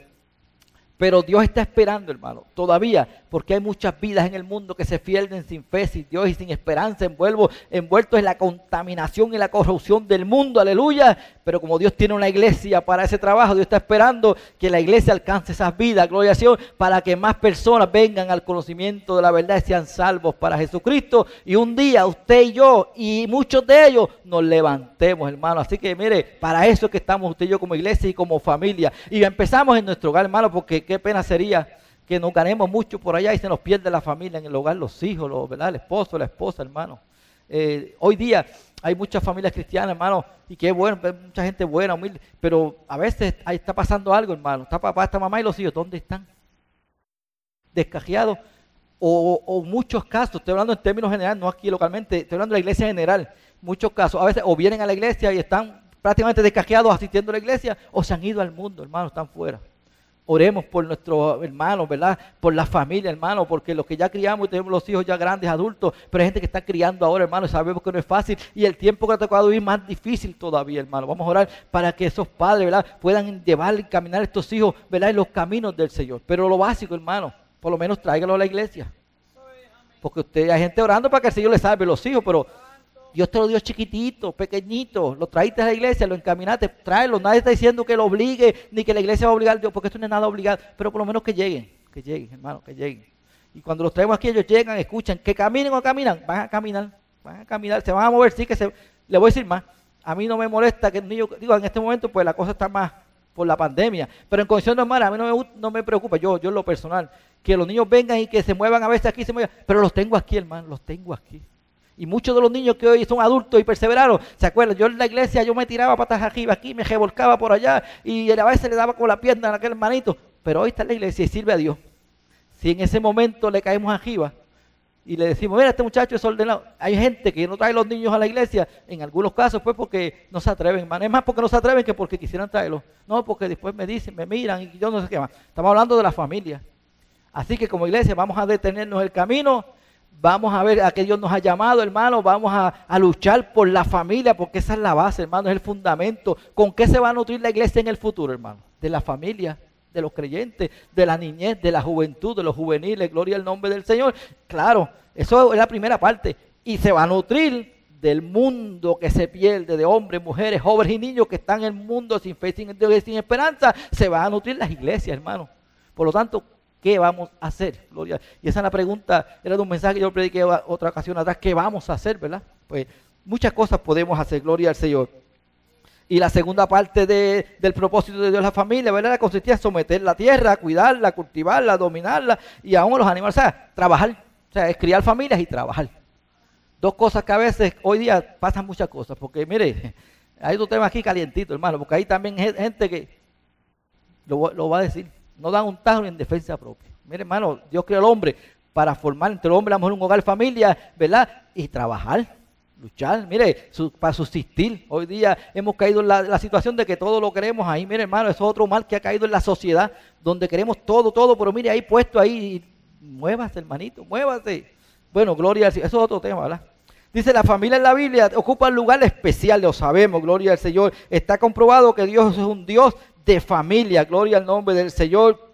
Pero Dios está esperando, hermano, todavía, porque hay muchas vidas en el mundo que se pierden sin fe, sin Dios y sin esperanza, envuelvo, envueltos en la contaminación y la corrupción del mundo, aleluya. Pero como Dios tiene una iglesia para ese trabajo, Dios está esperando que la iglesia alcance esas vidas, gloria a Dios, para que más personas vengan al conocimiento de la verdad y sean salvos para Jesucristo. Y un día usted y yo y muchos de ellos nos levantemos, hermano. Así que mire, para eso es que estamos usted y yo como iglesia y como familia. Y empezamos en nuestro hogar, hermano, porque qué pena sería que nos ganemos mucho por allá y se nos pierde la familia en el hogar, los hijos, los, ¿verdad? el esposo, la esposa, hermano. Eh, hoy día hay muchas familias cristianas, hermano, y qué bueno, mucha gente buena, humilde, pero a veces ahí está pasando algo, hermano. Está papá, está mamá y los hijos, ¿dónde están? Descajeados. O, o, muchos casos, estoy hablando en términos generales, no aquí localmente, estoy hablando de la iglesia en general. Muchos casos, a veces o vienen a la iglesia y están prácticamente descajeados asistiendo a la iglesia, o se han ido al mundo, hermano, están fuera. Oremos por nuestros hermanos, ¿verdad? Por la familia, hermano, porque los que ya criamos tenemos los hijos ya grandes, adultos, pero hay gente que está criando ahora, hermano, sabemos que no es fácil y el tiempo que ha tocado vivir más difícil todavía, hermano. Vamos a orar para que esos padres, ¿verdad? Puedan llevar y caminar a estos hijos, ¿verdad? En los caminos del Señor. Pero lo básico, hermano, por lo menos tráigalo a la iglesia. Porque usted, hay gente orando para que el Señor le salve los hijos, pero Dios te lo dio chiquitito, pequeñito, lo traíste a la iglesia, lo encaminaste, tráelo. Nadie está diciendo que lo obligue, ni que la iglesia va a obligar a Dios, porque esto no es nada obligado, pero por lo menos que lleguen, que lleguen, hermano, que lleguen. Y cuando los traemos aquí, ellos llegan, escuchan, que caminen o caminan, van a caminar, van a caminar, se van a mover, sí que se, le voy a decir más, a mí no me molesta que el niño, digo, en este momento pues la cosa está más por la pandemia, pero en condición normal a mí no me, no me preocupa, yo, yo en lo personal, que los niños vengan y que se muevan a veces aquí, se muevan, pero los tengo aquí, hermano, los tengo aquí. Y muchos de los niños que hoy son adultos y perseveraron, ¿se acuerdan? Yo en la iglesia yo me tiraba patas arriba aquí, me revolcaba por allá y a veces le daba con la pierna a aquel hermanito. Pero hoy está en la iglesia y sirve a Dios. Si en ese momento le caemos arriba y le decimos, mira, este muchacho es ordenado. Hay gente que no trae los niños a la iglesia, en algunos casos pues porque no se atreven. Es más porque no se atreven que porque quisieran traerlos. No, porque después me dicen, me miran y yo no sé qué más. Estamos hablando de la familia. Así que como iglesia vamos a detenernos el camino Vamos a ver a qué Dios nos ha llamado, hermano. Vamos a, luchar por la familia, porque esa es la base, hermano, es el fundamento. ¿Con qué se va a nutrir la iglesia en el futuro, hermano? De la familia, de los creyentes, de la niñez, de la juventud, de los juveniles. Gloria al nombre del Señor. Claro, eso es la primera parte. Y se va a nutrir del mundo que se pierde, de hombres, mujeres, jóvenes y niños que están en el mundo sin fe, sin, sin esperanza. Se van a nutrir las iglesias, hermano. Por lo tanto, ¿Qué vamos a hacer? Gloria. Y esa es la pregunta, era de un mensaje que yo prediqué otra ocasión atrás. ¿Qué vamos a hacer, verdad? Pues muchas cosas podemos hacer, gloria al Señor. Y la segunda parte del propósito de Dios la familia, ¿verdad? Consistía en someter la tierra, cuidarla, cultivarla, dominarla y aún los animales. O sea, trabajar, o sea, es criar familias y trabajar. Dos cosas que a veces hoy día pasan muchas cosas. Porque mire, (laughs) hay otro tema aquí calientito, hermano, porque hay también gente que lo, lo va a decir no dan un tajo en defensa propia. Mire, hermano, Dios creó al hombre para formar entre el hombre y la mujer un hogar, familia, ¿verdad? Y trabajar, luchar, mire, para subsistir. Hoy día hemos caído en la, situación de que todo lo queremos ahí. Mire, hermano, eso es otro mal que ha caído en la sociedad, donde queremos todo, todo, pero mire, ahí puesto ahí, muévase, hermanito, muévase. Bueno, gloria al Señor, eso es otro tema, ¿verdad? Dice, la familia en la Biblia ocupa un lugar especial, lo sabemos, gloria al Señor. Está comprobado que Dios es un Dios de familia. Gloria al nombre del Señor.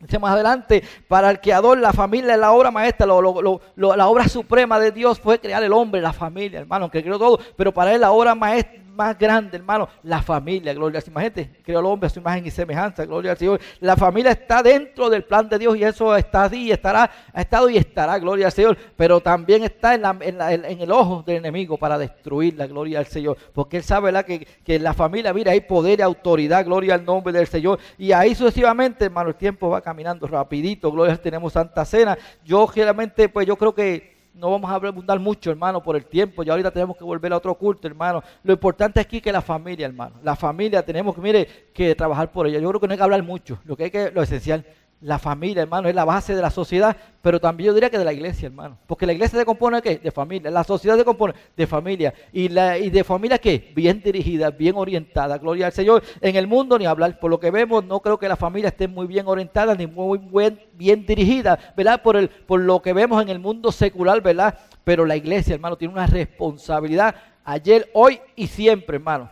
Dice más adelante, para el creador la familia es la obra maestra, la obra suprema de Dios fue crear el hombre, la familia, hermano, que creó todo, pero para él la obra maestra, más grande, hermano, la familia, gloria al Señor. Imagínate, creó el hombre a su imagen y semejanza, gloria al Señor. La familia está dentro del plan de Dios y eso está ahí, estará, ha estado y estará, gloria al Señor. Pero también está en, el ojo del enemigo para destruir la gloria al Señor. Porque él sabe ¿verdad? Que, que en la familia, mira, hay poder y autoridad, gloria al nombre del Señor. Y ahí sucesivamente, hermano, el tiempo va caminando rapidito, gloria, tenemos Santa Cena. Yo realmente, pues yo creo que no vamos a abundar mucho, hermano, por el tiempo. Ya ahorita tenemos que volver a otro culto, hermano. Lo importante aquí es que la familia, hermano. La familia tenemos que, mire, que trabajar por ella. Yo creo que no hay que hablar mucho. Lo que hay que, lo esencial, la familia, hermano, es la base de la sociedad, pero también yo diría que de la iglesia, hermano. Porque la iglesia se compone de qué? De familia. La sociedad se compone de familia. ¿Y, la, y de familia qué? Bien dirigida, bien orientada. Gloria al Señor. En el mundo ni hablar. Por lo que vemos, no creo que la familia esté muy bien orientada ni muy buen, bien dirigida, ¿verdad? Por, el, por lo que vemos en el mundo secular, ¿verdad? Pero la iglesia, hermano, tiene una responsabilidad ayer, hoy y siempre, hermano.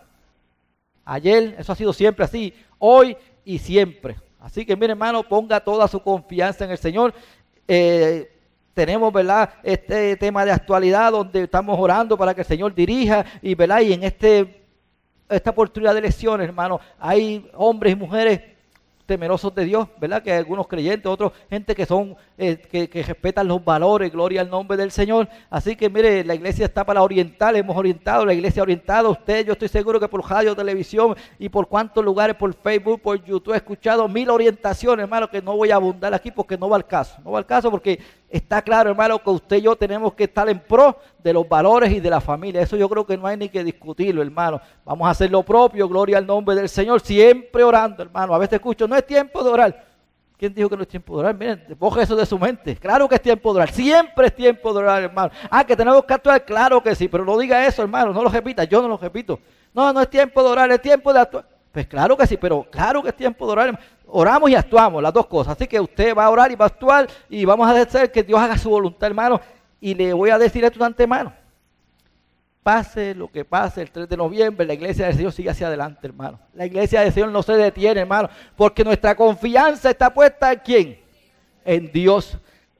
Ayer, eso ha sido siempre así. Hoy y siempre. Así que, mire, hermano, ponga toda su confianza en el Señor. Eh, tenemos, ¿verdad? Este tema de actualidad donde estamos orando para que el Señor dirija y, ¿verdad? Y en este, esta oportunidad de elecciones, hermano, hay hombres y mujeres temerosos de Dios, ¿verdad? Que hay algunos creyentes, otros gente que son, eh, que, respetan los valores, gloria al nombre del Señor. Así que mire, la iglesia está para orientar, hemos orientado, la iglesia ha orientado a usted, yo estoy seguro que por radio, televisión y por cuántos lugares, por Facebook, por YouTube, he escuchado mil orientaciones, hermano, que no voy a abundar aquí porque no va al caso, no va al caso porque está claro, hermano, que usted y yo tenemos que estar en pro de los valores y de la familia. Eso yo creo que no hay ni que discutirlo, hermano. Vamos a hacer lo propio, gloria al nombre del Señor, siempre orando, hermano. A veces escucho, no es tiempo de orar. ¿Quién dijo que no es tiempo de orar? Miren, coge eso de su mente. Claro que es tiempo de orar. Siempre es tiempo de orar, hermano. Ah, que tenemos que actuar. Claro que sí. Pero no diga eso, hermano. No lo repita. Yo no lo repito. No, no es tiempo de orar. Es tiempo de actuar. Pues claro que sí, pero claro que es tiempo de orar. Oramos y actuamos, las dos cosas. Así que usted va a orar y va a actuar y vamos a hacer que Dios haga su voluntad, hermano. Y le voy a decir esto de antemano. Pase lo que pase el 3 de noviembre, la iglesia del Señor sigue hacia adelante, hermano. La iglesia del Señor no se detiene, hermano, porque nuestra confianza está puesta en quién? En Dios.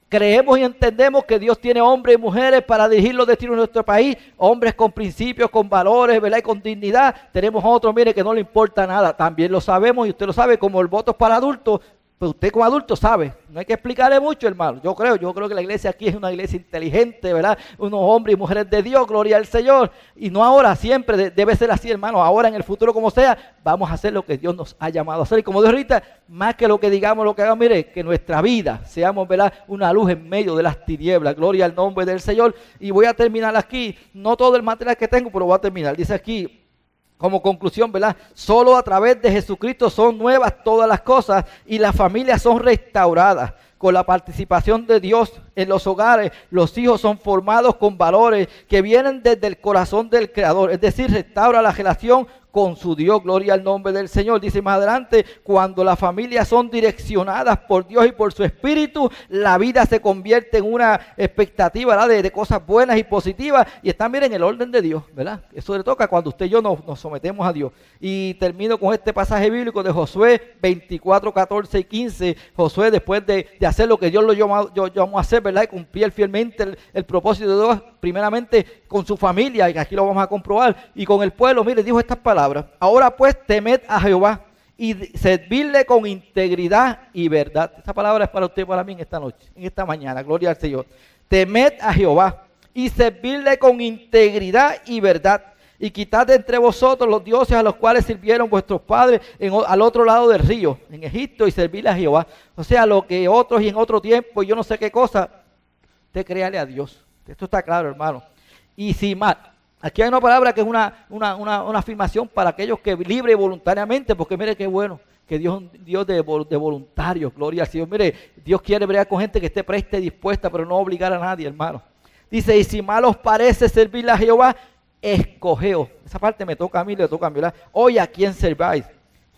Creemos y entendemos que Dios tiene hombres y mujeres para dirigir los destinos de nuestro país, hombres con principios, con valores, ¿verdad? Y con dignidad. Tenemos otros, mire, que no le importa nada. También lo sabemos y usted lo sabe, como el voto es para adultos, pues usted como adulto sabe, no hay que explicarle mucho, hermano. Yo creo, yo creo que la iglesia aquí es una iglesia inteligente, ¿verdad? Unos hombres y mujeres de Dios, gloria al Señor. Y no ahora, siempre debe ser así, hermano. Ahora en el futuro, como sea, vamos a hacer lo que Dios nos ha llamado a hacer. Y como Dios ahorita, más que lo que digamos, lo que hagamos, mire, que nuestra vida seamos, ¿verdad? Una luz en medio de las tinieblas. Gloria al nombre del Señor. Y voy a terminar aquí, no todo el material que tengo, pero voy a terminar. Dice aquí, como conclusión, ¿verdad? Solo a través de Jesucristo son nuevas todas las cosas y las familias son restauradas. Con la participación de Dios en los hogares, los hijos son formados con valores que vienen desde el corazón del Creador. Es decir, restaura la relación con su Dios. Gloria al nombre del Señor. Dice más adelante, cuando las familias son direccionadas por Dios y por su Espíritu, la vida se convierte en una expectativa de, cosas buenas y positivas y están, miren, en el orden de Dios, ¿verdad? Eso le toca cuando usted y yo nos, sometemos a Dios. Y termino con este pasaje bíblico de Josué 24, 14 y 15. Josué, después de, hacer lo que Dios lo llamó, yo, a hacer, ¿verdad? Y cumplir fielmente el, el propósito de Dios, primeramente con su familia, y aquí lo vamos a comprobar, y con el pueblo, mire, dijo estas palabras. Ahora pues temed a Jehová y servirle con integridad y verdad. Esta palabra es para usted y para mí en esta noche, en esta mañana, gloria al Señor. Temed a Jehová y servirle con integridad y verdad. Y quitad de entre vosotros los dioses a los cuales sirvieron vuestros padres al otro lado del río, en Egipto, y servirle a Jehová. O sea, lo que otros y en otro tiempo, yo no sé qué cosa, te créale a Dios. Esto está claro, hermano. Y si mal, aquí hay una palabra que es una, una, afirmación para aquellos que libre voluntariamente, porque mire qué bueno, que Dios es un Dios de, de, voluntarios, gloria al Señor. Mire, Dios quiere bregar con gente que esté presta y dispuesta, pero no obligar a nadie, hermano. Dice, y si mal os parece servirle a Jehová, escogeos. Esa parte me toca a mí, le toca a mí. Hoy a quién serváis.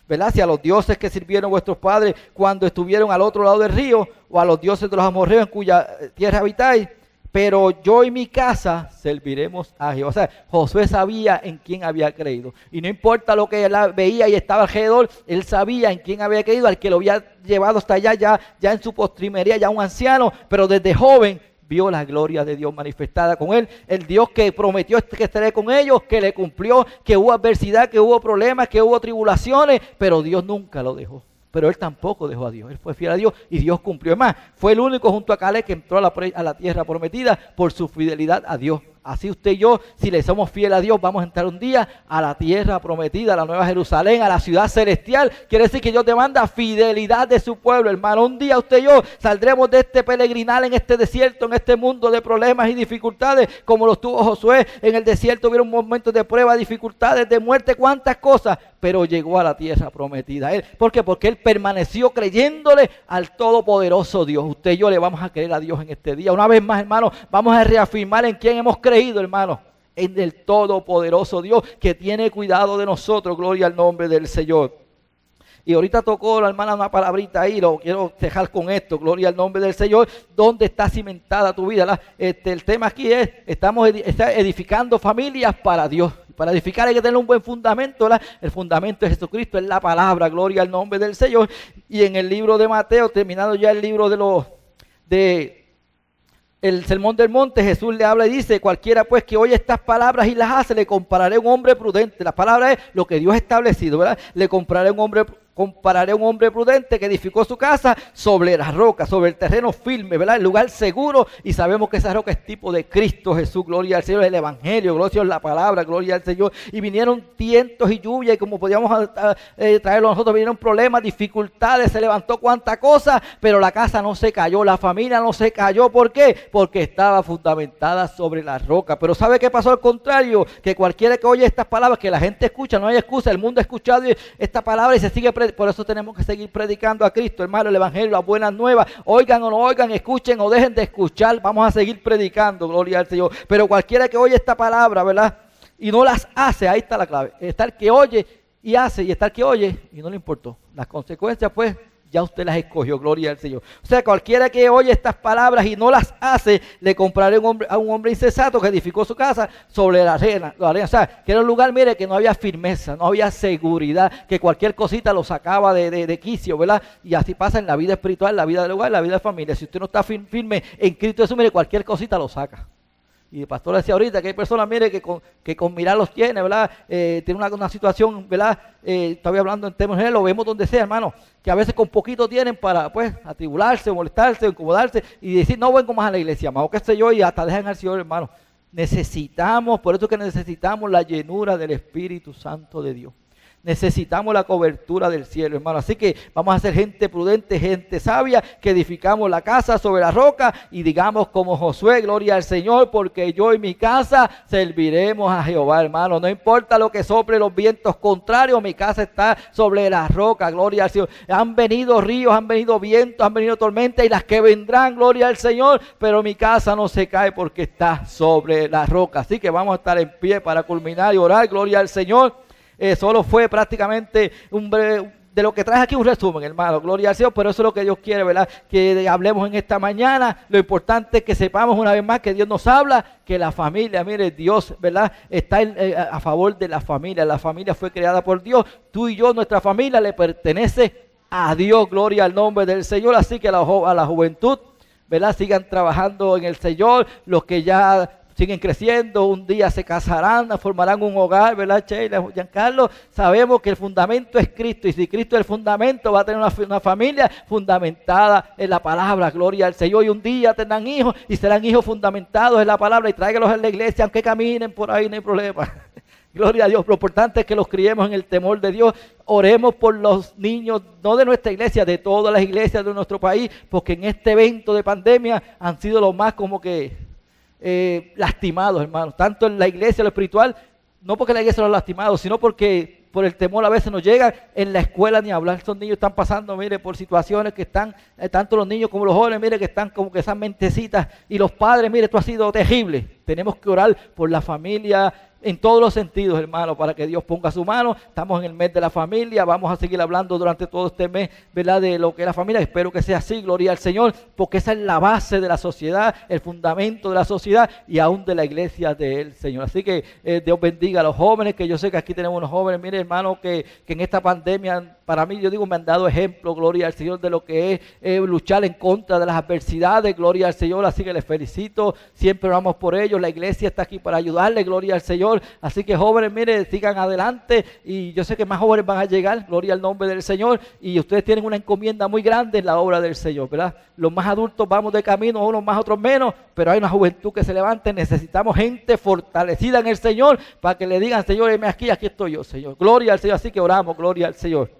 ¿verdad? Si a los dioses que sirvieron vuestros padres cuando estuvieron al otro lado del río, o a los dioses de los amorreos en cuya tierra habitáis, pero yo y mi casa serviremos a Jehová. O sea, Josué sabía en quién había creído. Y no importa lo que él veía y estaba alrededor, él sabía en quién había creído, al que lo había llevado hasta allá, ya, ya en su postrimería, ya un anciano, pero desde joven vio la gloria de Dios manifestada con él. El Dios que prometió que estaría con ellos, que le cumplió, que hubo adversidad, que hubo problemas, que hubo tribulaciones, pero Dios nunca lo dejó. Pero él tampoco dejó a Dios. Él fue fiel a Dios y Dios cumplió. más, fue el único junto a Caleb que entró a la tierra prometida por su fidelidad a Dios. Así usted y yo, si le somos fieles a Dios, vamos a entrar un día a la tierra prometida, a la nueva Jerusalén, a la ciudad celestial. Quiere decir que Dios demanda fidelidad de su pueblo, hermano. Un día usted y yo saldremos de este peregrinal en este desierto, en este mundo de problemas y dificultades, como los tuvo Josué. En el desierto un momentos de prueba, dificultades, de muerte, cuántas cosas, pero llegó a la tierra prometida. Él, ¿Por qué? Porque él permaneció creyéndole al Todopoderoso Dios. Usted y yo le vamos a creer a Dios en este día. Una vez más, hermano, vamos a reafirmar en quién hemos creído creído, hermano, en el todopoderoso Dios que tiene cuidado de nosotros. Gloria al nombre del Señor. Y ahorita tocó la hermana una palabrita ahí, lo quiero dejar con esto, gloria al nombre del Señor, ¿dónde está cimentada tu vida? Este, el tema aquí es, estamos edificando familias para Dios. Para edificar hay que tener un buen fundamento, el fundamento de Jesucristo, es la palabra, gloria al nombre del Señor. Y en el libro de Mateo, terminado ya el libro de los, de, el sermón del monte, Jesús le habla y dice, cualquiera pues que oye estas palabras y las hace, le compararé a un hombre prudente. La palabra es lo que Dios ha establecido, ¿verdad? Le compararé a un hombre compararé a un hombre prudente que edificó su casa sobre la roca, sobre el terreno firme, ¿verdad? El lugar seguro. Y sabemos que esa roca es tipo de Cristo Jesús, gloria al Señor, el Evangelio, gloria a la palabra, gloria al Señor. Y vinieron tientos y lluvia, y como podíamos eh, traerlo nosotros, vinieron problemas, dificultades, se levantó cuánta cosa, pero la casa no se cayó, la familia no se cayó. ¿Por qué? Porque estaba fundamentada sobre la roca. Pero ¿sabe qué pasó al contrario? Que cualquiera que oye estas palabras, que la gente escucha, no hay excusa, el mundo ha escuchado esta palabra y se sigue por eso tenemos que seguir predicando a Cristo, hermano, el Evangelio, las buenas nuevas. Oigan o no oigan, escuchen o dejen de escuchar. Vamos a seguir predicando, gloria al Señor. Pero cualquiera que oye esta palabra, ¿verdad? Y no las hace, ahí está la clave. Está el que oye y hace y está el que oye y no le importó. Las consecuencias pues ya usted las escogió, gloria al Señor. O sea, cualquiera que oye estas palabras y no las hace, le compraré a un hombre insensato que edificó su casa sobre la arena, O sea, que era un lugar, mire, que no había firmeza, no había seguridad, que cualquier cosita lo sacaba de, de, quicio, ¿verdad? Y así pasa en la vida espiritual, en la vida del hogar, en la vida de familia. Si usted no está firme en Cristo Jesús, mire, cualquier cosita lo saca. Y el pastor decía ahorita que hay personas, mire, que con, que mirar los tiene, ¿verdad? Eh, tiene una, una, situación, ¿verdad? Eh, estaba hablando en términos generales, lo vemos donde sea, hermano, que a veces con poquito tienen para, pues, atribularse, molestarse, incomodarse y decir, no vengo más a la iglesia, más o qué sé yo, y hasta dejan al Señor, hermano. Necesitamos, por eso que necesitamos la llenura del Espíritu Santo de Dios. Necesitamos la cobertura del cielo, hermano. Así que vamos a ser gente prudente, gente sabia, que edificamos la casa sobre la roca y digamos como Josué, gloria al Señor, porque yo y mi casa serviremos a Jehová, hermano. No importa lo que sople los vientos contrarios, mi casa está sobre la roca, gloria al Señor. Han venido ríos, han venido vientos, han venido tormentas y las que vendrán, gloria al Señor, pero mi casa no se cae porque está sobre la roca. Así que vamos a estar en pie para culminar y orar, gloria al Señor. Eh, solo fue prácticamente un de lo que traes aquí un resumen, hermano. Gloria al Señor, pero eso es lo que Dios quiere, ¿verdad? Que hablemos en esta mañana. Lo importante es que sepamos una vez más que Dios nos habla, que la familia, mire, Dios, ¿verdad? Está eh, a favor de la familia. La familia fue creada por Dios. Tú y yo, nuestra familia, le pertenece a Dios. Gloria al nombre del Señor. Así que la, a la juventud, ¿verdad? Sigan trabajando en el Señor. Los que ya siguen creciendo, un día se casarán, formarán un hogar, ¿verdad, Sheila, Giancarlo? Sabemos que el fundamento es Cristo y si Cristo es el fundamento, va a tener una, familia fundamentada en la palabra, gloria al Señor. Y un día tendrán hijos y serán hijos fundamentados en la palabra y tráigalos a la iglesia, aunque caminen por ahí, no hay problema. (laughs) Gloria a Dios. Lo importante es que los criemos en el temor de Dios. Oremos por los niños, no de nuestra iglesia, de todas las iglesias de nuestro país, porque en este evento de pandemia han sido los más como que eh, lastimados, hermanos, tanto en la iglesia, lo espiritual, no porque la iglesia los ha lastimado, sino porque por el temor a veces no llega en la escuela ni hablar. Estos niños están pasando, mire, por situaciones que están, eh, tanto los niños como los jóvenes, mire, que están como que esas mentecitas. Y los padres, mire, esto ha sido terrible. Tenemos que orar por la familia, en todos los sentidos, hermano, para que Dios ponga su mano. Estamos en el mes de la familia, vamos a seguir hablando durante todo este mes, ¿verdad? De lo que es la familia. Espero que sea así, gloria al Señor, porque esa es la base de la sociedad, el fundamento de la sociedad y aún de la iglesia del Señor. Así que eh, Dios bendiga a los jóvenes, que yo sé que aquí tenemos unos jóvenes, mire, hermano, que, en esta pandemia, para mí, yo digo, me han dado ejemplo, gloria al Señor, de lo que es eh, luchar en contra de las adversidades, gloria al Señor. Así que les felicito, siempre oramos por ellos. La iglesia está aquí para ayudarle, gloria al Señor. Así que jóvenes, mire, sigan adelante y yo sé que más jóvenes van a llegar, gloria al nombre del Señor. Y ustedes tienen una encomienda muy grande en la obra del Señor, ¿verdad? Los más adultos vamos de camino, unos más, otros menos, pero hay una juventud que se levante. Necesitamos gente fortalecida en el Señor para que le digan, Señor, heme aquí, aquí estoy yo, Señor. Gloria al Señor, así que oramos, gloria al Señor.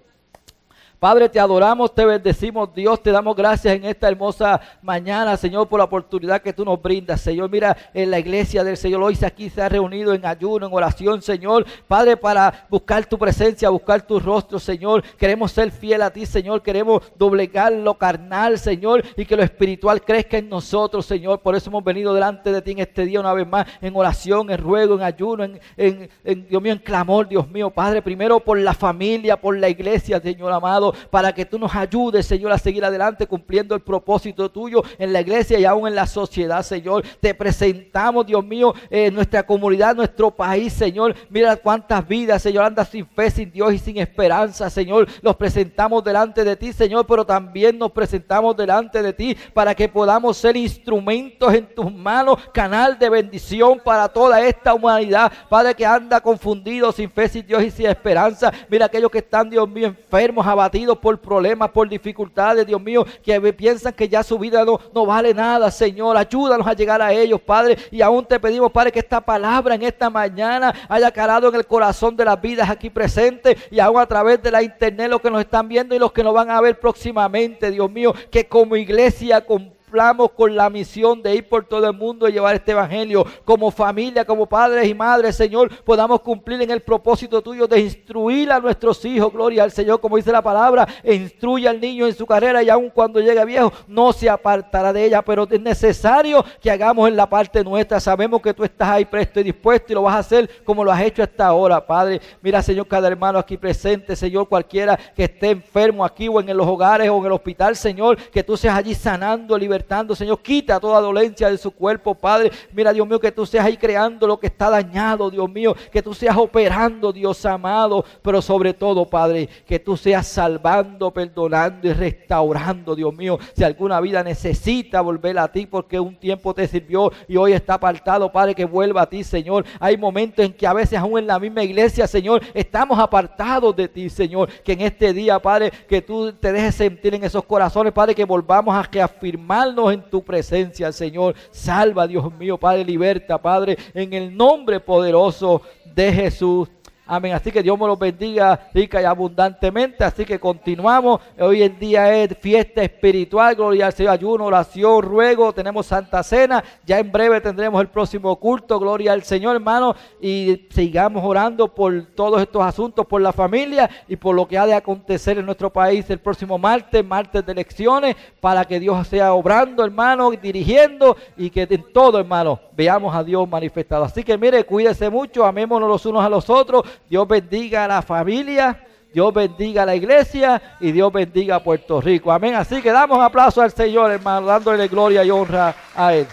Padre, te adoramos, te bendecimos, Dios, te damos gracias en esta hermosa mañana, Señor, por la oportunidad que tú nos brindas, Señor. Mira, en la iglesia del Señor hoy aquí se ha reunido en ayuno, en oración, Señor. Padre, para buscar tu presencia, buscar tu rostro, Señor. Queremos ser fiel a ti, Señor. Queremos doblegar lo carnal, Señor, y que lo espiritual crezca en nosotros, Señor. Por eso hemos venido delante de ti en este día una vez más, en oración, en ruego, en ayuno, en, en Dios mío, en clamor, Dios mío, Padre. Primero por la familia, por la iglesia, Señor amado para que tú nos ayudes, Señor, a seguir adelante cumpliendo el propósito tuyo en la iglesia y aún en la sociedad, Señor. Te presentamos, Dios mío, en nuestra comunidad, nuestro país, Señor. Mira cuántas vidas, Señor, andan sin fe, sin Dios y sin esperanza, Señor. Los presentamos delante de ti, Señor, pero también nos presentamos delante de ti para que podamos ser instrumentos en tus manos, canal de bendición para toda esta humanidad, Padre, que anda confundido, sin fe, sin Dios y sin esperanza. Mira aquellos que están, Dios mío, enfermos, abatidos por problemas, por dificultades, Dios mío, que piensan que ya su vida no, no vale nada, Señor. Ayúdanos a llegar a ellos, Padre. Y aún te pedimos, Padre, que esta palabra en esta mañana haya calado en el corazón de las vidas aquí presentes y aún a través de la internet, los que nos están viendo y los que nos van a ver próximamente, Dios mío, que como iglesia, con cumplamos con la misión de ir por todo el mundo y llevar este evangelio. Como familia, como padres y madres, Señor, podamos cumplir en el propósito tuyo de instruir a nuestros hijos. Gloria al Señor, como dice la palabra, instruye al niño en su carrera y aun cuando llegue viejo, no se apartará de ella. Pero es necesario que hagamos en la parte nuestra. Sabemos que tú estás ahí presto y dispuesto y lo vas a hacer como lo has hecho hasta ahora, Padre. Mira, Señor, cada hermano aquí presente, Señor, cualquiera que esté enfermo aquí o en los hogares o en el hospital, Señor, que tú seas allí sanando, libertando, Señor, quita toda dolencia de su cuerpo, Padre. Mira, Dios mío, que tú seas ahí creando lo que está dañado, Dios mío, que tú seas operando, Dios amado, pero sobre todo, Padre, que tú seas salvando, perdonando y restaurando, Dios mío. Si alguna vida necesita volver a ti porque un tiempo te sirvió y hoy está apartado, Padre, que vuelva a ti, Señor. Hay momentos en que a veces aún en la misma iglesia, Señor, estamos apartados de ti, Señor. Que en este día, Padre, que tú te dejes sentir en esos corazones, Padre, que volvamos a en tu presencia, Señor. Salva, Dios mío, Padre, liberta, Padre, en el nombre poderoso de Jesús. Amén. Así que Dios me los bendiga rica y abundantemente. Así que continuamos. Hoy en día es fiesta espiritual. Gloria al Señor. Ayuno, oración, ruego. Tenemos Santa Cena. Ya en breve tendremos el próximo culto. Gloria al Señor, hermano. Y sigamos orando por todos estos asuntos, por la familia y por lo que ha de acontecer en nuestro país el próximo martes, martes de elecciones, para que Dios sea obrando, hermano, dirigiendo y que en todo, hermano, veamos a Dios manifestado. Así que mire, cuídese mucho, amémonos los unos a los otros. Dios bendiga a la familia. Dios bendiga a la iglesia y Dios bendiga a Puerto Rico. Amén. Así que damos aplauso al Señor, hermano, dándole gloria y honra a Él.